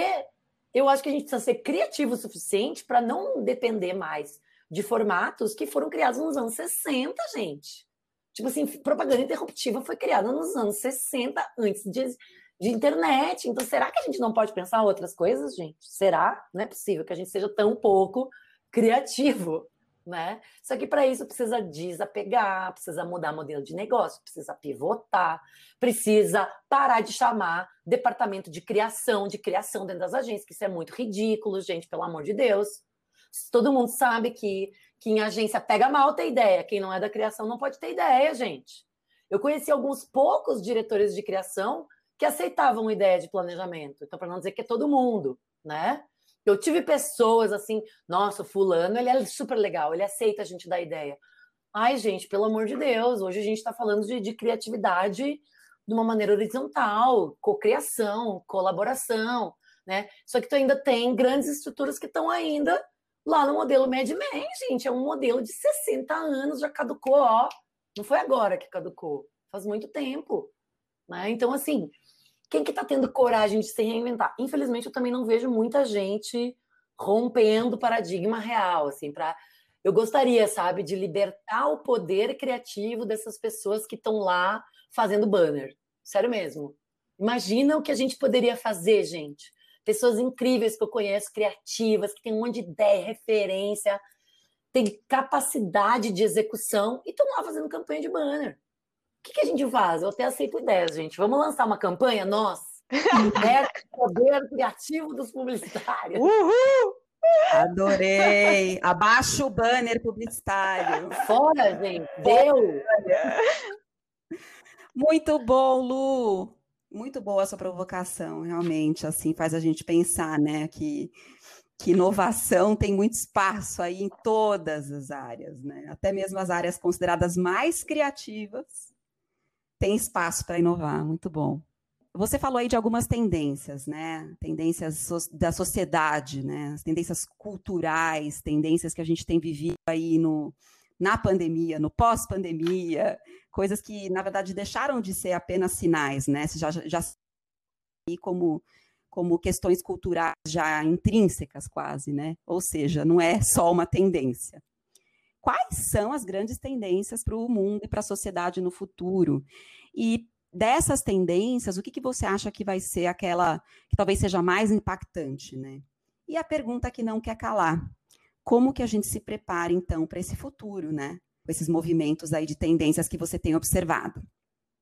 eu acho que a gente precisa ser criativo o suficiente para não depender mais de formatos que foram criados nos anos 60, gente. Tipo assim, propaganda interruptiva foi criada nos anos 60, antes de de internet. Então, será que a gente não pode pensar outras coisas, gente? Será? Não é possível que a gente seja tão pouco criativo, né? Só que para isso precisa desapegar, precisa mudar modelo de negócio, precisa pivotar, precisa parar de chamar departamento de criação, de criação dentro das agências, que isso é muito ridículo, gente, pelo amor de Deus. Todo mundo sabe que, que em agência pega mal ter ideia, quem não é da criação não pode ter ideia, gente. Eu conheci alguns poucos diretores de criação que aceitavam ideia de planejamento. Então, para não dizer que é todo mundo, né? Eu tive pessoas assim, nossa, fulano, ele é super legal, ele aceita a gente dar ideia. Ai, gente, pelo amor de Deus, hoje a gente está falando de, de, criatividade de uma maneira horizontal, cocriação, colaboração, né? Só que tu ainda tem grandes estruturas que estão ainda lá no modelo Mad Men, gente, é um modelo de 60 anos, já caducou, ó. Não foi agora que caducou, faz muito tempo. Né? Então, assim, quem que está tendo coragem de se reinventar? Infelizmente, eu também não vejo muita gente rompendo paradigma real, assim, para eu gostaria, sabe, de libertar o poder criativo dessas pessoas que estão lá fazendo banner. Sério mesmo. Imagina o que a gente poderia fazer, gente. Pessoas incríveis que eu conheço, criativas, que têm um monte de ideia, referência, têm capacidade de execução e estão lá fazendo campanha de banner que, que a gente faz? Eu até aceito ideias, gente. Vamos lançar uma campanha, nós? é poder criativo dos publicitários. Uhul! Adorei! Abaixa o banner publicitário. Fora, gente! Deu! Muito bom, Lu! Muito boa essa provocação, realmente, assim, faz a gente pensar, né, que, que inovação tem muito espaço aí em todas as áreas, né, até mesmo as áreas consideradas mais criativas, tem espaço para inovar, muito bom. Você falou aí de algumas tendências, né? Tendências da sociedade, né? As tendências culturais, tendências que a gente tem vivido aí no, na pandemia, no pós-pandemia, coisas que, na verdade, deixaram de ser apenas sinais, né? Já, já como, como questões culturais já intrínsecas, quase, né? Ou seja, não é só uma tendência. Quais são as grandes tendências para o mundo e para a sociedade no futuro? E dessas tendências, o que, que você acha que vai ser aquela que talvez seja mais impactante, né? E a pergunta que não quer calar: como que a gente se prepara, então, para esse futuro, né? Com esses movimentos aí de tendências que você tem observado.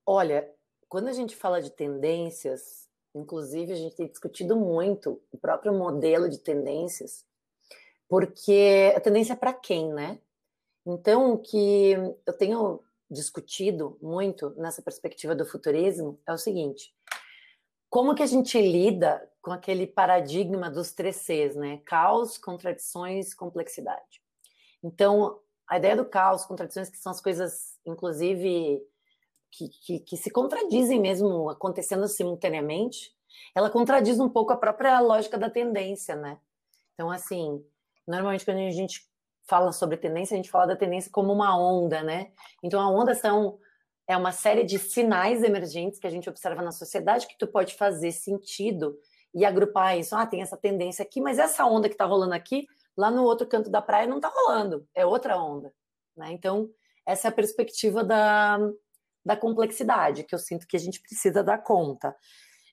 Olha, quando a gente fala de tendências, inclusive a gente tem discutido muito o próprio modelo de tendências, porque a tendência é para quem, né? Então, o que eu tenho discutido muito nessa perspectiva do futurismo é o seguinte: como que a gente lida com aquele paradigma dos três Cs, né? Caos, contradições, complexidade. Então, a ideia do caos, contradições, que são as coisas, inclusive, que, que, que se contradizem mesmo acontecendo simultaneamente, ela contradiz um pouco a própria lógica da tendência, né? Então, assim, normalmente quando a gente fala sobre tendência, a gente fala da tendência como uma onda, né? Então, a onda são é uma série de sinais emergentes que a gente observa na sociedade que tu pode fazer sentido e agrupar isso. Ah, tem essa tendência aqui, mas essa onda que está rolando aqui, lá no outro canto da praia não está rolando, é outra onda. Né? Então, essa é a perspectiva da, da complexidade que eu sinto que a gente precisa dar conta.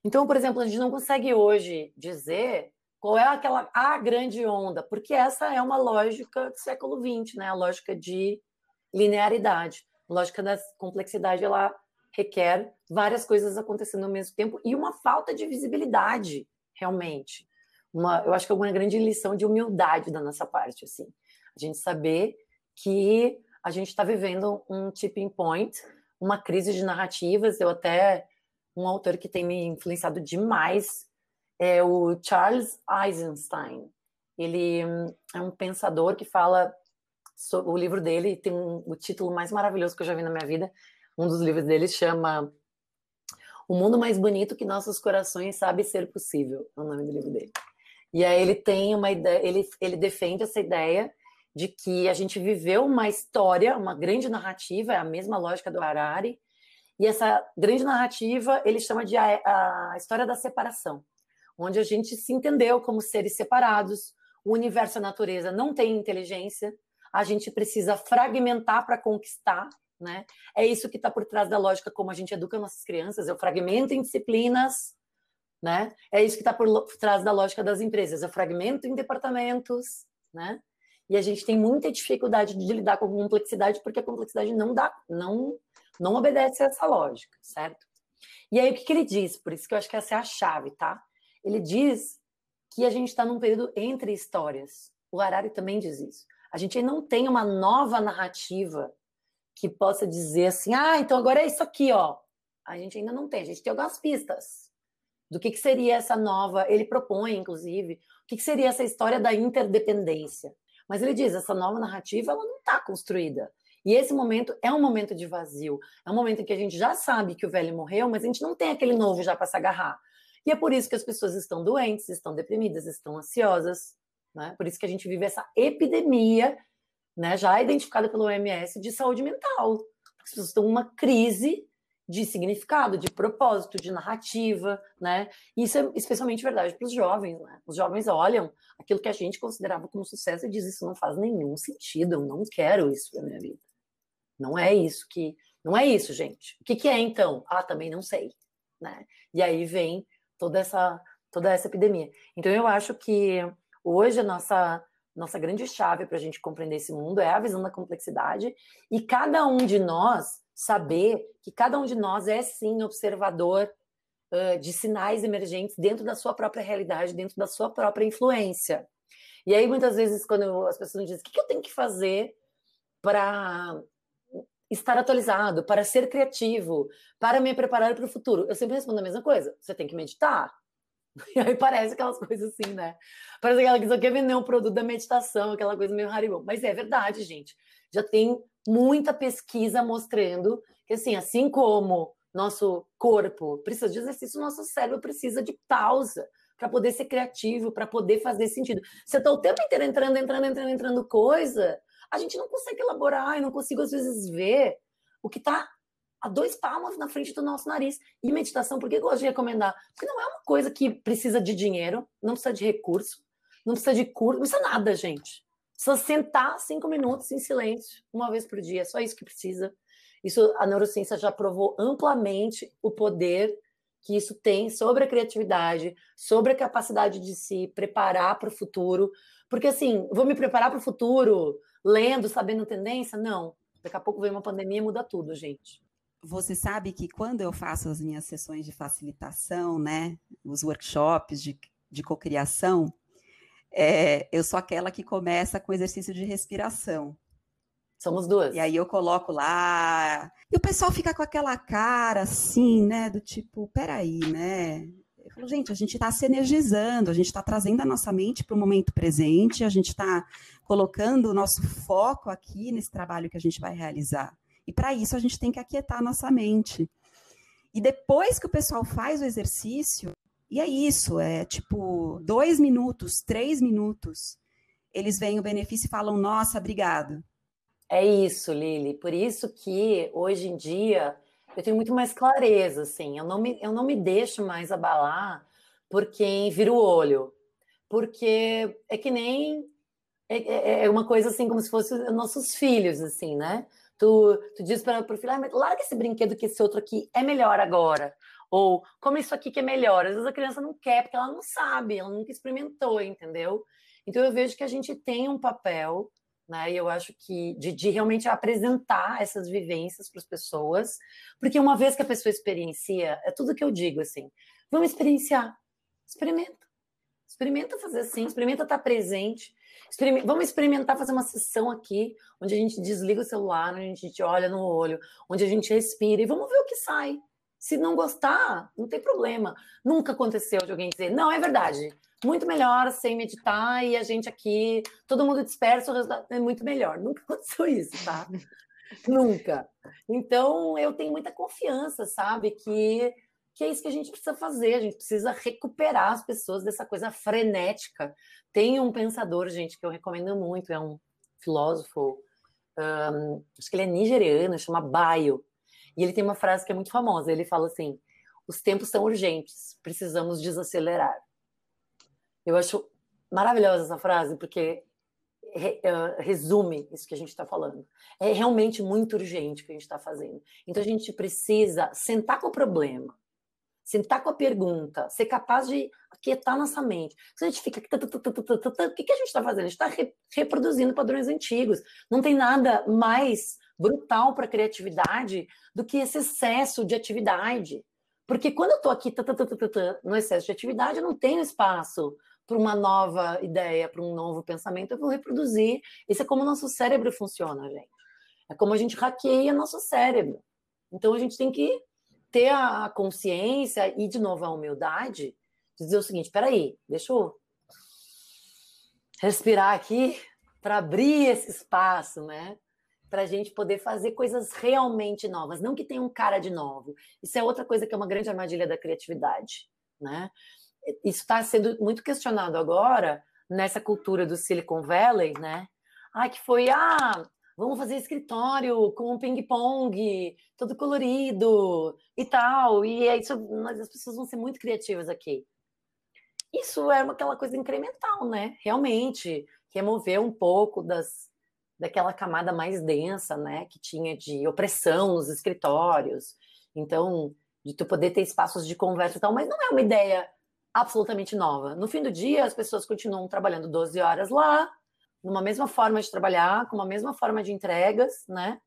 Então, por exemplo, a gente não consegue hoje dizer qual é aquela a grande onda, porque essa é uma lógica do século XX, né? A lógica de linearidade lógica da complexidade ela requer várias coisas acontecendo ao mesmo tempo e uma falta de visibilidade, realmente. Uma, eu acho que é uma grande lição de humildade da nossa parte, assim. A gente saber que a gente está vivendo um tipping point, uma crise de narrativas. Eu até um autor que tem me influenciado demais é o Charles Eisenstein. Ele hum, é um pensador que fala o livro dele tem um, o título mais maravilhoso que eu já vi na minha vida. Um dos livros dele chama O Mundo Mais Bonito que Nossos Corações Sabe Ser Possível. É o nome do livro dele. E aí ele tem uma ideia, ele, ele defende essa ideia de que a gente viveu uma história, uma grande narrativa, é a mesma lógica do Harari, e essa grande narrativa ele chama de a, a história da separação, onde a gente se entendeu como seres separados, o universo e a natureza não têm inteligência, a gente precisa fragmentar para conquistar, né? É isso que está por trás da lógica como a gente educa nossas crianças, eu fragmento em disciplinas, né? É isso que está por trás da lógica das empresas, eu fragmento em departamentos, né? E a gente tem muita dificuldade de lidar com complexidade porque a complexidade não dá, não, não obedece a essa lógica, certo? E aí o que, que ele diz? Por isso que eu acho que essa é a chave, tá? Ele diz que a gente está num período entre histórias. O Harari também diz isso. A gente não tem uma nova narrativa que possa dizer assim, ah, então agora é isso aqui, ó. A gente ainda não tem, a gente tem algumas pistas do que, que seria essa nova. Ele propõe, inclusive, o que, que seria essa história da interdependência. Mas ele diz, essa nova narrativa ela não está construída. E esse momento é um momento de vazio. É um momento em que a gente já sabe que o velho morreu, mas a gente não tem aquele novo já para se agarrar. E é por isso que as pessoas estão doentes, estão deprimidas, estão ansiosas, né? Por isso que a gente vive essa epidemia, né, já identificada pelo OMS, de saúde mental. As pessoas estão numa crise de significado, de propósito, de narrativa, né? Isso é especialmente verdade para os jovens, né? Os jovens olham aquilo que a gente considerava como sucesso e dizem isso não faz nenhum sentido, eu não quero isso para minha vida. Não é isso que, não é isso, gente. O que, que é então? Ah, também não sei, né? E aí vem toda essa toda essa epidemia. Então eu acho que Hoje, a nossa, nossa grande chave para a gente compreender esse mundo é a visão da complexidade e cada um de nós saber que cada um de nós é sim observador uh, de sinais emergentes dentro da sua própria realidade, dentro da sua própria influência. E aí, muitas vezes, quando as pessoas dizem o que eu tenho que fazer para estar atualizado, para ser criativo, para me preparar para o futuro, eu sempre respondo a mesma coisa: você tem que meditar. E aí parece aquelas coisas assim, né? Parece aquela que só quer vender um produto da meditação, aquela coisa meio haribão. Mas é verdade, gente. Já tem muita pesquisa mostrando que, assim, assim como nosso corpo precisa de exercício, nosso cérebro precisa de pausa para poder ser criativo, para poder fazer sentido. Você está o tempo inteiro entrando, entrando, entrando, entrando coisa, a gente não consegue elaborar, eu não consigo às vezes ver o que está a dois palmos na frente do nosso nariz. E meditação, por que eu gosto de recomendar? Porque não é uma coisa que precisa de dinheiro, não precisa de recurso, não precisa de curso, não precisa nada, gente. Precisa sentar cinco minutos em silêncio, uma vez por dia, é só isso que precisa. Isso a neurociência já provou amplamente o poder que isso tem sobre a criatividade, sobre a capacidade de se preparar para o futuro. Porque assim, vou me preparar para o futuro lendo, sabendo tendência? Não. Daqui a pouco vem uma pandemia e muda tudo, gente. Você sabe que quando eu faço as minhas sessões de facilitação, né, os workshops de, de cocriação, é, eu sou aquela que começa com exercício de respiração. Somos duas. E aí eu coloco lá. E o pessoal fica com aquela cara assim, né? Do tipo, peraí, né? Eu falo, gente, a gente está se energizando, a gente está trazendo a nossa mente para o momento presente, a gente está colocando o nosso foco aqui nesse trabalho que a gente vai realizar. E para isso a gente tem que aquietar a nossa mente. E depois que o pessoal faz o exercício, e é isso, é tipo dois minutos, três minutos, eles veem o benefício e falam, nossa, obrigado. É isso, Lili. Por isso que hoje em dia eu tenho muito mais clareza, assim. Eu não me, eu não me deixo mais abalar por quem vira o olho. Porque é que nem. É, é, é uma coisa assim, como se fossem nossos filhos, assim, né? Tu, tu diz para o filho, ah, larga esse brinquedo que esse outro aqui é melhor agora. Ou como isso aqui que é melhor. Às vezes a criança não quer, porque ela não sabe, ela nunca experimentou, entendeu? Então eu vejo que a gente tem um papel, né? E eu acho que de, de realmente apresentar essas vivências para as pessoas, porque uma vez que a pessoa experiencia, é tudo que eu digo assim, vamos experienciar, experimenta. Experimenta fazer assim, experimenta estar presente. Experimenta, vamos experimentar fazer uma sessão aqui, onde a gente desliga o celular, onde a gente olha no olho, onde a gente respira e vamos ver o que sai. Se não gostar, não tem problema. Nunca aconteceu de alguém dizer, não, é verdade. Muito melhor sem meditar e a gente aqui, todo mundo disperso, é muito melhor. Nunca aconteceu isso, tá? Nunca. Então, eu tenho muita confiança, sabe? Que, que é isso que a gente precisa fazer. A gente precisa recuperar as pessoas dessa coisa frenética. Tem um pensador, gente, que eu recomendo muito, é um filósofo, um, acho que ele é nigeriano, chama Bayo. E ele tem uma frase que é muito famosa. Ele fala assim: os tempos são urgentes, precisamos desacelerar. Eu acho maravilhosa essa frase, porque uh, resume isso que a gente está falando. É realmente muito urgente o que a gente está fazendo. Então a gente precisa sentar com o problema, sentar com a pergunta, ser capaz de aquietar nossa mente. Se a gente fica. O que a gente está fazendo? A gente está reproduzindo padrões antigos. Não tem nada mais brutal para a criatividade do que esse excesso de atividade. Porque quando eu estou aqui no excesso de atividade, eu não tenho espaço para uma nova ideia, para um novo pensamento, eu vou reproduzir. Isso é como o nosso cérebro funciona, gente. É como a gente hackeia nosso cérebro. Então a gente tem que ter a consciência e, de novo, a humildade de dizer o seguinte: peraí, deixa eu respirar aqui para abrir esse espaço, né? para a gente poder fazer coisas realmente novas, não que tenha um cara de novo. Isso é outra coisa que é uma grande armadilha da criatividade, né? Isso está sendo muito questionado agora nessa cultura do Silicon Valley, né? Ah, que foi, ah, vamos fazer escritório com um ping-pong, todo colorido e tal. E é isso, as pessoas vão ser muito criativas aqui. Isso é aquela coisa incremental, né? Realmente, remover um pouco das, daquela camada mais densa, né, que tinha de opressão nos escritórios. Então, de tu poder ter espaços de conversa e tal, mas não é uma ideia absolutamente nova. No fim do dia, as pessoas continuam trabalhando 12 horas lá, numa mesma forma de trabalhar, com uma mesma forma de entregas, né?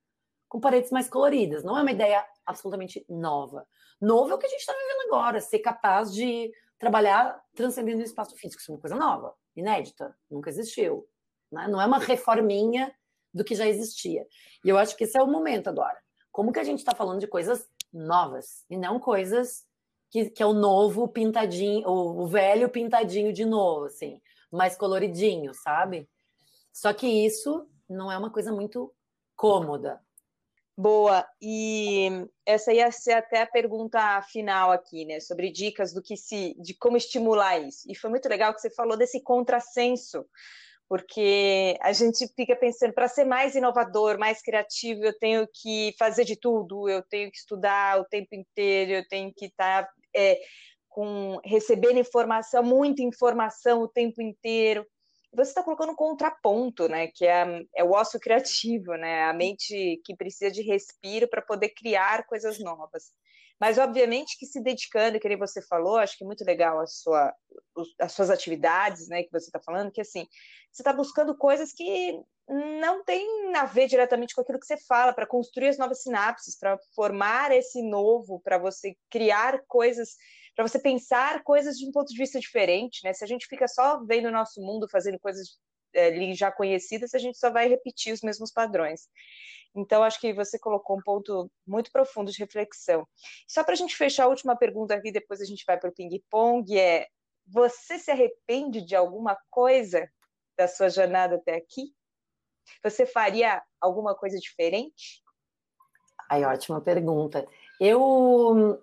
Com paredes mais coloridas. Não é uma ideia absolutamente nova. Novo é o que a gente está vivendo agora, ser capaz de trabalhar transcendendo o espaço físico. Isso é uma coisa nova, inédita, nunca existiu. Né? Não é uma reforminha do que já existia. E eu acho que esse é o momento agora. Como que a gente está falando de coisas novas e não coisas que, que é o novo pintadinho, o, o velho pintadinho de novo, assim, mais coloridinho, sabe? Só que isso não é uma coisa muito cômoda. Boa, e essa ia ser até a pergunta final aqui, né, sobre dicas do que se, de como estimular isso. E foi muito legal que você falou desse contrassenso porque a gente fica pensando para ser mais inovador, mais criativo, eu tenho que fazer de tudo, eu tenho que estudar o tempo inteiro, eu tenho que estar tá, é, com recebendo informação, muita informação o tempo inteiro. Você está colocando um contraponto, né? Que é, é o ócio criativo, né? A mente que precisa de respiro para poder criar coisas novas. Mas, obviamente, que se dedicando, que nem você falou, acho que é muito legal a sua, as suas atividades, né, que você está falando, que assim, você está buscando coisas que não tem a ver diretamente com aquilo que você fala, para construir as novas sinapses, para formar esse novo, para você criar coisas, para você pensar coisas de um ponto de vista diferente, né? Se a gente fica só vendo o nosso mundo, fazendo coisas ali já conhecidas, a gente só vai repetir os mesmos padrões. Então, acho que você colocou um ponto muito profundo de reflexão. Só para a gente fechar a última pergunta aqui, depois a gente vai para o ping-pong, é você se arrepende de alguma coisa da sua jornada até aqui? Você faria alguma coisa diferente? Ai, ótima pergunta. Eu,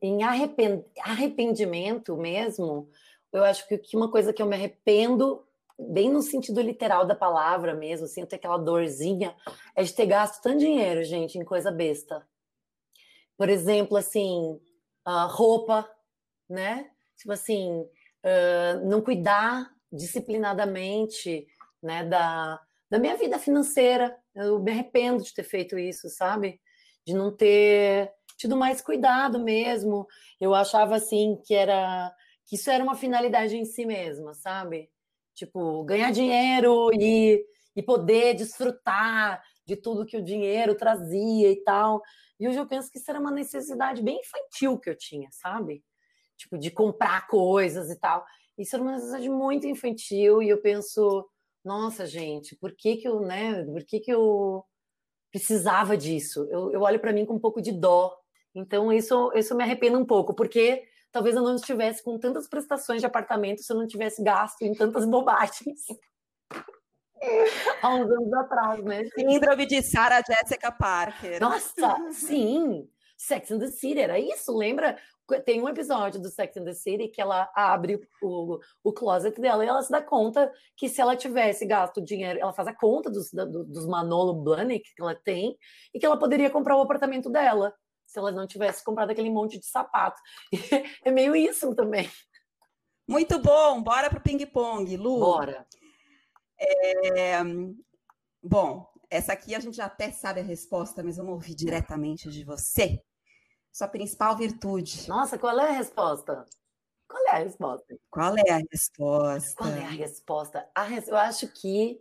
em arrependimento mesmo, eu acho que uma coisa que eu me arrependo bem no sentido literal da palavra mesmo, assim, aquela dorzinha, é de ter gasto tanto dinheiro, gente, em coisa besta. Por exemplo, assim, roupa, né? Tipo assim, não cuidar disciplinadamente, né, da, da minha vida financeira. Eu me arrependo de ter feito isso, sabe? De não ter tido mais cuidado mesmo. Eu achava assim que era que isso era uma finalidade em si mesma, sabe? Tipo, ganhar dinheiro e, e poder desfrutar de tudo que o dinheiro trazia e tal. E hoje eu penso que isso era uma necessidade bem infantil que eu tinha, sabe? Tipo, de comprar coisas e tal. Isso era uma necessidade muito infantil e eu penso, nossa, gente, por que que eu, né, por que que eu precisava disso? Eu, eu olho para mim com um pouco de dó. Então, isso, isso me arrependa um pouco, porque talvez eu não estivesse com tantas prestações de apartamento se eu não tivesse gasto em tantas bobagens. Há uns anos atrás, né? Síndrome de Sarah Jessica Parker. Nossa, sim! Sex and the City, era isso, lembra? Tem um episódio do Sex and the City que ela abre o, o closet dela e ela se dá conta que se ela tivesse gasto dinheiro, ela faz a conta dos, dos Manolo Blahnik que ela tem e que ela poderia comprar o apartamento dela se ela não tivesse comprado aquele monte de sapato. é meio isso também. Muito bom, bora para o ping-pong, Lu. Bora. É, bom, essa aqui a gente já até sabe a resposta, mas vamos ouvir diretamente de você. Sua principal virtude. Nossa, qual é a resposta? Qual é a resposta? Qual é a resposta? Qual é a resposta? A res... Eu acho que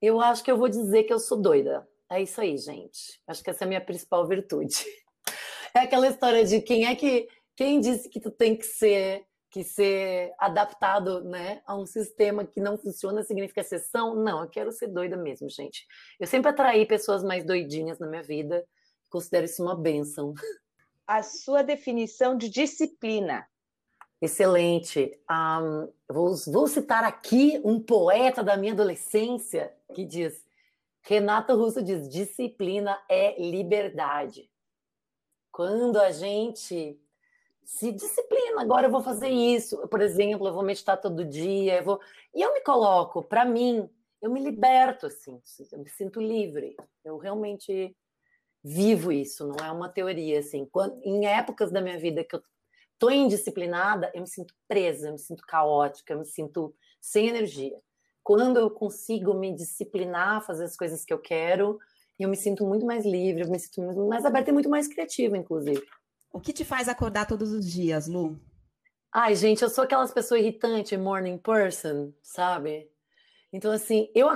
eu acho que eu vou dizer que eu sou doida. É isso aí, gente. Acho que essa é a minha principal virtude. É aquela história de quem é que. Quem disse que tu tem que ser que ser adaptado né, a um sistema que não funciona significa exceção? Não, eu quero ser doida mesmo, gente. Eu sempre atraí pessoas mais doidinhas na minha vida, considero isso uma benção. A sua definição de disciplina. Excelente. Um, vou, vou citar aqui um poeta da minha adolescência que diz: Renato Russo diz: disciplina é liberdade. Quando a gente se disciplina, agora eu vou fazer isso, por exemplo, eu vou meditar todo dia, eu vou e eu me coloco, para mim, eu me liberto assim, eu me sinto livre. Eu realmente vivo isso, não é uma teoria assim. Quando, em épocas da minha vida que eu tô indisciplinada, eu me sinto presa, eu me sinto caótica, eu me sinto sem energia. Quando eu consigo me disciplinar, fazer as coisas que eu quero, eu me sinto muito mais livre, eu me sinto muito mais aberta e muito mais criativa, inclusive. O que te faz acordar todos os dias, Lu? Ai, gente, eu sou aquelas pessoas irritantes, morning person, sabe? Então, assim, eu,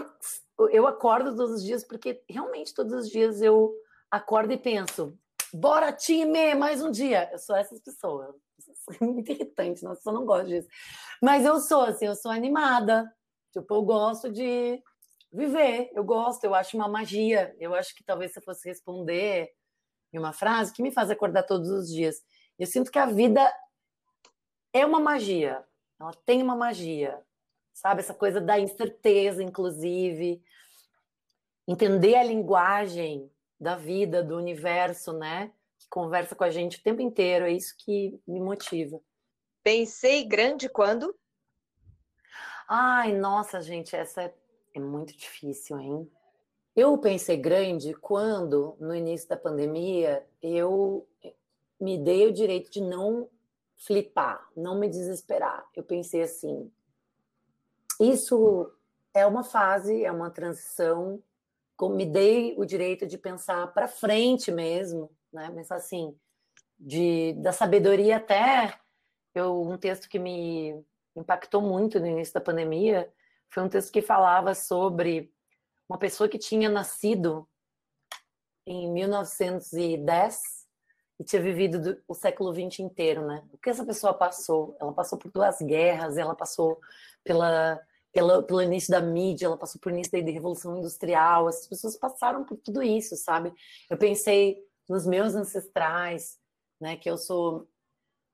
eu acordo todos os dias porque realmente todos os dias eu acordo e penso, bora time, mais um dia. Eu sou essas pessoas. muito irritante, nossa, eu não gosto disso. Mas eu sou, assim, eu sou animada. Tipo, eu gosto de viver. Eu gosto, eu acho uma magia. Eu acho que talvez se eu fosse responder em uma frase, que me faz acordar todos os dias. Eu sinto que a vida é uma magia. Ela tem uma magia. Sabe? Essa coisa da incerteza, inclusive. Entender a linguagem da vida, do universo, né? Que conversa com a gente o tempo inteiro. É isso que me motiva. Pensei grande quando? Ai, nossa, gente, essa é, é muito difícil, hein? Eu pensei grande quando, no início da pandemia, eu me dei o direito de não flipar, não me desesperar. Eu pensei assim: isso é uma fase, é uma transição. Me dei o direito de pensar para frente mesmo, né? Pensar assim, de, da sabedoria até eu um texto que me impactou muito no início da pandemia foi um texto que falava sobre uma pessoa que tinha nascido em 1910 e tinha vivido o século XX inteiro, né? O que essa pessoa passou? Ela passou por duas guerras, ela passou pela, pela, pelo início da mídia, ela passou por início da Revolução Industrial, essas pessoas passaram por tudo isso, sabe? Eu pensei nos meus ancestrais, né? Que eu sou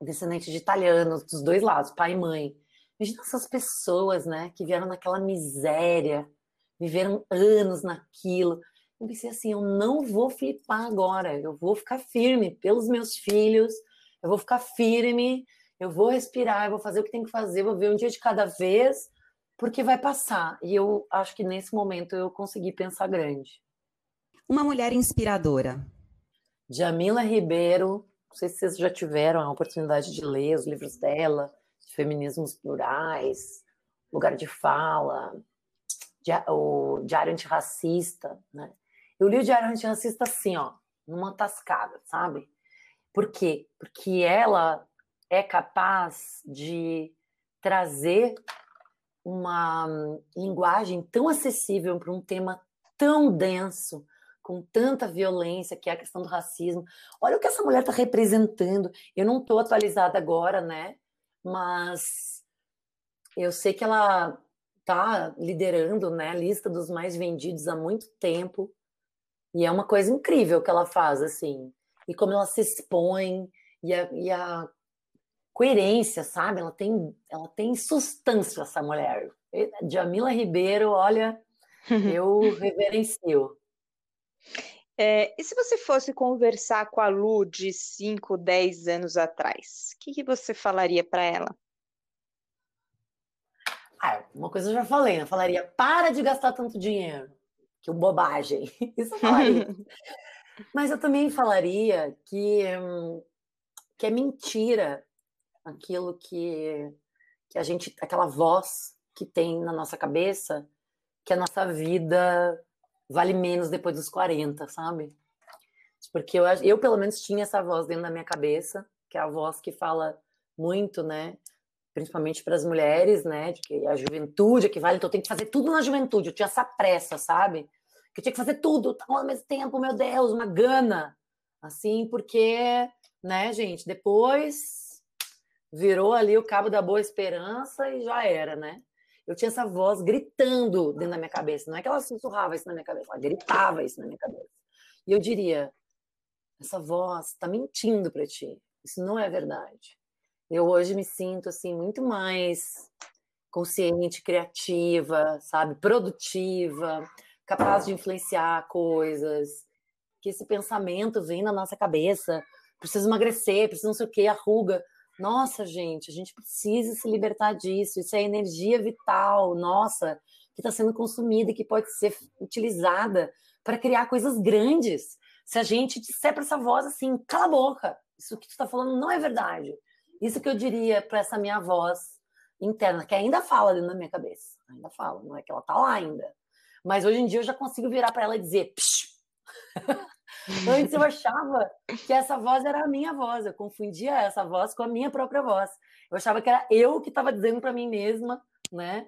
descendente de italianos, dos dois lados, pai e mãe. Imagina essas pessoas, né, que vieram naquela miséria, viveram anos naquilo. Eu pensei assim, eu não vou flipar agora, eu vou ficar firme pelos meus filhos, eu vou ficar firme, eu vou respirar, eu vou fazer o que tem que fazer, vou ver um dia de cada vez, porque vai passar. E eu acho que nesse momento eu consegui pensar grande. Uma mulher inspiradora. Jamila Ribeiro, não sei se vocês já tiveram a oportunidade de ler os livros dela, feminismos plurais, lugar de fala, o Diário Antirracista, né? Eu li o Diário Antirracista assim, ó, numa tascada, sabe? Por quê? Porque ela é capaz de trazer uma linguagem tão acessível para um tema tão denso, com tanta violência, que é a questão do racismo. Olha o que essa mulher está representando. Eu não estou atualizada agora, né? Mas eu sei que ela está liderando né, a lista dos mais vendidos há muito tempo. E é uma coisa incrível que ela faz, assim. E como ela se expõe, e a, e a coerência, sabe? Ela tem, ela tem substância, essa mulher. Jamila Ribeiro, olha, eu reverencio. É, e se você fosse conversar com a Lu de 5, 10 anos atrás, o que, que você falaria para ela? Ah, uma coisa eu já falei, né? Eu falaria, para de gastar tanto dinheiro. Que bobagem. Isso eu falaria. Mas eu também falaria que, que é mentira aquilo que, que a gente, aquela voz que tem na nossa cabeça, que a nossa vida vale menos depois dos 40, sabe? Porque eu, eu, pelo menos, tinha essa voz dentro da minha cabeça, que é a voz que fala muito, né? Principalmente para as mulheres, né? De que a juventude é que vale, então eu tenho que fazer tudo na juventude. Eu tinha essa pressa, sabe? Que eu tinha que fazer tudo ao mesmo tempo, meu Deus, uma gana. Assim, porque, né, gente, depois virou ali o cabo da boa esperança e já era, né? Eu tinha essa voz gritando dentro da minha cabeça. Não é que ela sussurrava isso na minha cabeça, ela gritava isso na minha cabeça. E eu diria: essa voz está mentindo para ti. Isso não é verdade. Eu hoje me sinto assim muito mais consciente, criativa, sabe, produtiva, capaz de influenciar coisas. Que esse pensamento vem na nossa cabeça, precisa emagrecer, precisa não sei o que, arruga. Nossa, gente, a gente precisa se libertar disso. Isso é energia vital, nossa, que está sendo consumida e que pode ser utilizada para criar coisas grandes. Se a gente disser para essa voz assim, cala a boca, isso que tu está falando não é verdade. Isso que eu diria para essa minha voz interna, que ainda fala dentro da minha cabeça. Ainda fala, não é que ela está lá ainda. Mas hoje em dia eu já consigo virar para ela e dizer: Antes eu achava que essa voz era a minha voz, eu confundia essa voz com a minha própria voz. Eu achava que era eu que estava dizendo para mim mesma, né?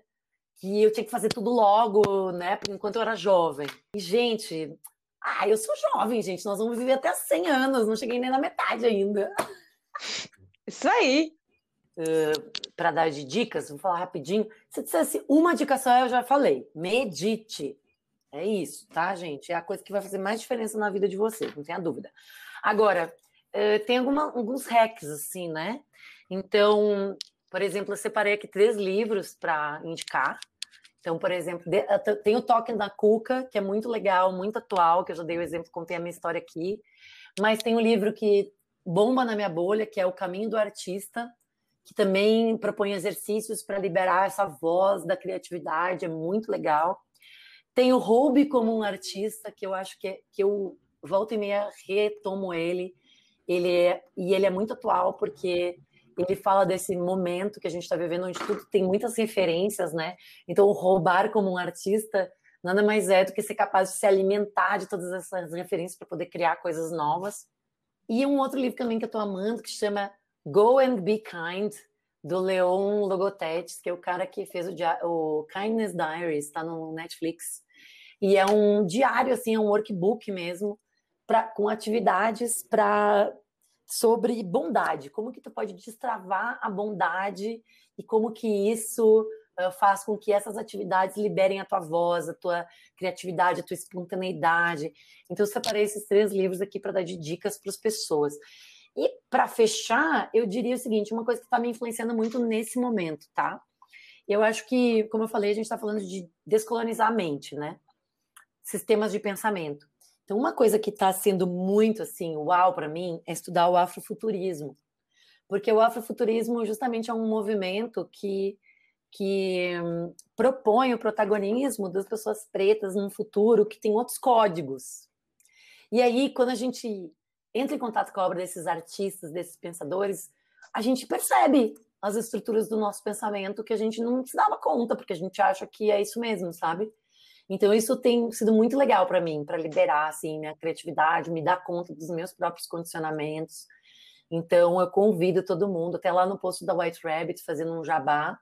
Que eu tinha que fazer tudo logo, né? Enquanto eu era jovem. E, gente, ah, eu sou jovem, gente. Nós vamos viver até 100 anos, não cheguei nem na metade ainda. Isso aí. Uh, para dar de dicas, vou falar rapidinho. Se dissesse uma dica só, eu já falei. Medite. É isso, tá, gente? É a coisa que vai fazer mais diferença na vida de vocês, não tenha dúvida. Agora, eh, tem alguma, alguns hacks, assim, né? Então, por exemplo, eu separei aqui três livros para indicar. Então, por exemplo, tem o Toque da Cuca, que é muito legal, muito atual, que eu já dei o exemplo, contei a minha história aqui. Mas tem um livro que bomba na minha bolha, que é O Caminho do Artista, que também propõe exercícios para liberar essa voz da criatividade, é muito legal. Tem o Roube como um artista, que eu acho que, que eu volta e meia retomo ele. Ele é, e ele é muito atual porque ele fala desse momento que a gente está vivendo, onde tudo tem muitas referências, né? Então, roubar como um artista nada mais é do que ser capaz de se alimentar de todas essas referências para poder criar coisas novas. E um outro livro também que eu estou amando, que chama Go and Be Kind, do Leon Logotetes, que é o cara que fez o, o Kindness Diaries, está no Netflix. E é um diário, assim, é um workbook mesmo, pra, com atividades para sobre bondade, como que tu pode destravar a bondade e como que isso uh, faz com que essas atividades liberem a tua voz, a tua criatividade, a tua espontaneidade. Então eu separei esses três livros aqui para dar de dicas para as pessoas. E para fechar, eu diria o seguinte: uma coisa que está me influenciando muito nesse momento, tá? Eu acho que, como eu falei, a gente está falando de descolonizar a mente, né? Sistemas de pensamento. Então, uma coisa que está sendo muito assim, uau para mim, é estudar o afrofuturismo. Porque o afrofuturismo justamente é um movimento que, que hum, propõe o protagonismo das pessoas pretas num futuro que tem outros códigos. E aí, quando a gente entra em contato com a obra desses artistas, desses pensadores, a gente percebe as estruturas do nosso pensamento que a gente não se dava conta, porque a gente acha que é isso mesmo, sabe? Então isso tem sido muito legal para mim, para liberar assim minha criatividade, me dar conta dos meus próprios condicionamentos. Então eu convido todo mundo, até lá no posto da White Rabbit fazendo um jabá,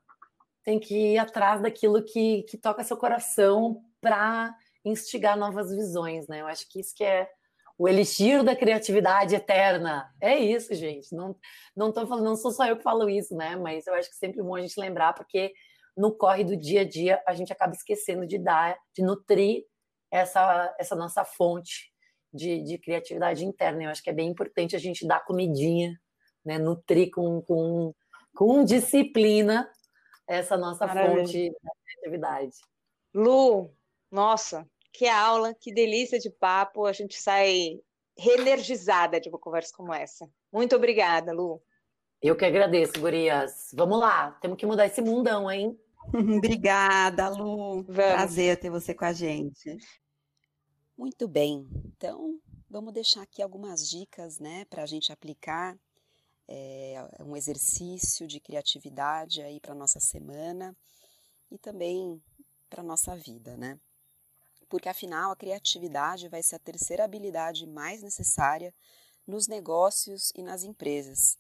tem que ir atrás daquilo que, que toca seu coração para instigar novas visões, né? Eu acho que isso que é o elixir da criatividade eterna. É isso, gente. Não, não tô falando, não sou só eu que falo isso, né? Mas eu acho que sempre é bom a gente lembrar, porque no corre do dia a dia a gente acaba esquecendo de dar, de nutrir essa, essa nossa fonte de, de criatividade interna. Eu acho que é bem importante a gente dar comidinha, né? Nutrir com, com, com disciplina essa nossa Maravilha. fonte da criatividade. Lu, nossa, que aula, que delícia de papo. A gente sai reenergizada de uma conversa como essa. Muito obrigada, Lu. Eu que agradeço, Gurias. Vamos lá, temos que mudar esse mundão, hein? Obrigada, Lu. Vamos. Prazer ter você com a gente. Muito bem. Então, vamos deixar aqui algumas dicas, né, para a gente aplicar é, um exercício de criatividade aí para nossa semana e também para nossa vida, né? Porque afinal a criatividade vai ser a terceira habilidade mais necessária nos negócios e nas empresas.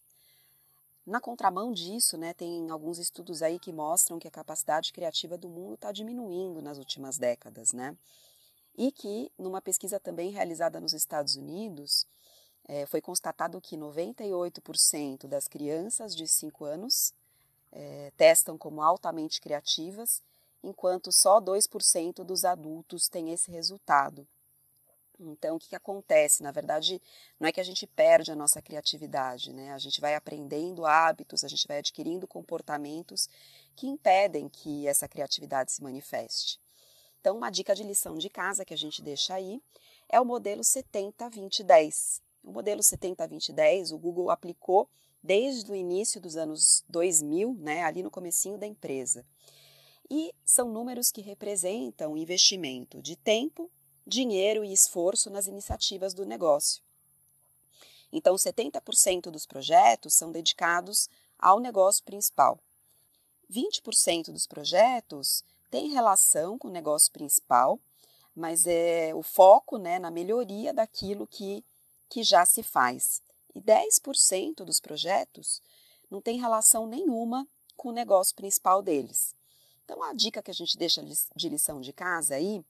Na contramão disso, né, tem alguns estudos aí que mostram que a capacidade criativa do mundo está diminuindo nas últimas décadas, né? E que, numa pesquisa também realizada nos Estados Unidos, é, foi constatado que 98% das crianças de 5 anos é, testam como altamente criativas enquanto só 2% dos adultos têm esse resultado. Então, o que, que, acontece? Na verdade, não é que a gente perde a nossa criatividade, né? A gente vai aprendendo hábitos, a gente vai adquirindo comportamentos que impedem que essa criatividade se manifeste. Então, uma dica de lição de casa que a gente deixa aí é o modelo 70-20-10. O modelo 70-20-10, o Google aplicou desde o início dos anos 2000, né, ali no comecinho da empresa e são números que representam investimento de tempo, dinheiro e esforço nas iniciativas do negócio. Então, 70% dos projetos são dedicados ao negócio principal. 20% dos projetos têm relação com o negócio principal, mas é o foco né, na melhoria daquilo que, que já se faz. E 10% dos projetos não tem relação nenhuma com o negócio principal deles. Então, a dica que a gente deixa de lição de casa aí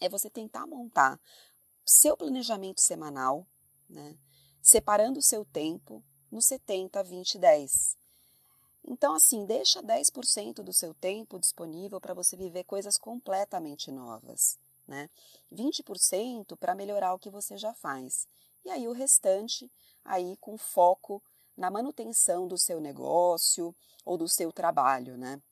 é você tentar montar seu planejamento semanal, né? separando o seu tempo no 70, 20, 10. Então, assim, deixa 10% do seu tempo disponível para você viver coisas completamente novas, né? 20% para melhorar o que você já faz. E aí o restante aí com foco na manutenção do seu negócio ou do seu trabalho, né?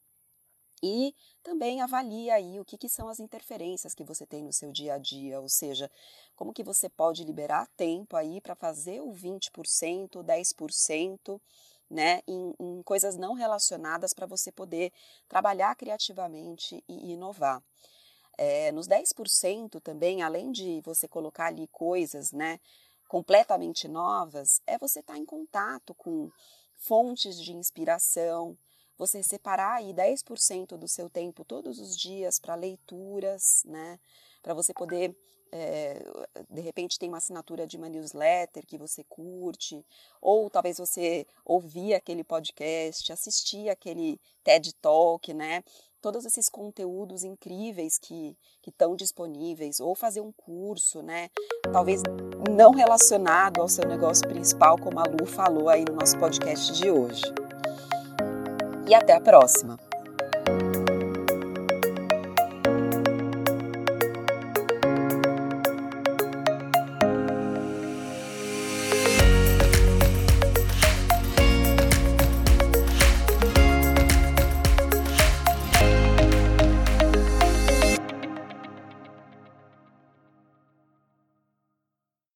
E também avalie aí o que, que são as interferências que você tem no seu dia a dia, ou seja, como que você pode liberar tempo aí para fazer o 20%, 10%, né, em, em coisas não relacionadas para você poder trabalhar criativamente e inovar. É, nos 10% também, além de você colocar ali coisas né, completamente novas, é você estar tá em contato com fontes de inspiração, você separar aí 10% do seu tempo todos os dias para leituras, né? Para você poder é, de repente tem uma assinatura de uma newsletter que você curte, ou talvez você ouvir aquele podcast, assistir aquele TED Talk, né? Todos esses conteúdos incríveis que estão disponíveis, ou fazer um curso, né? Talvez não relacionado ao seu negócio principal, como a Lu falou aí no nosso podcast de hoje. E até a próxima!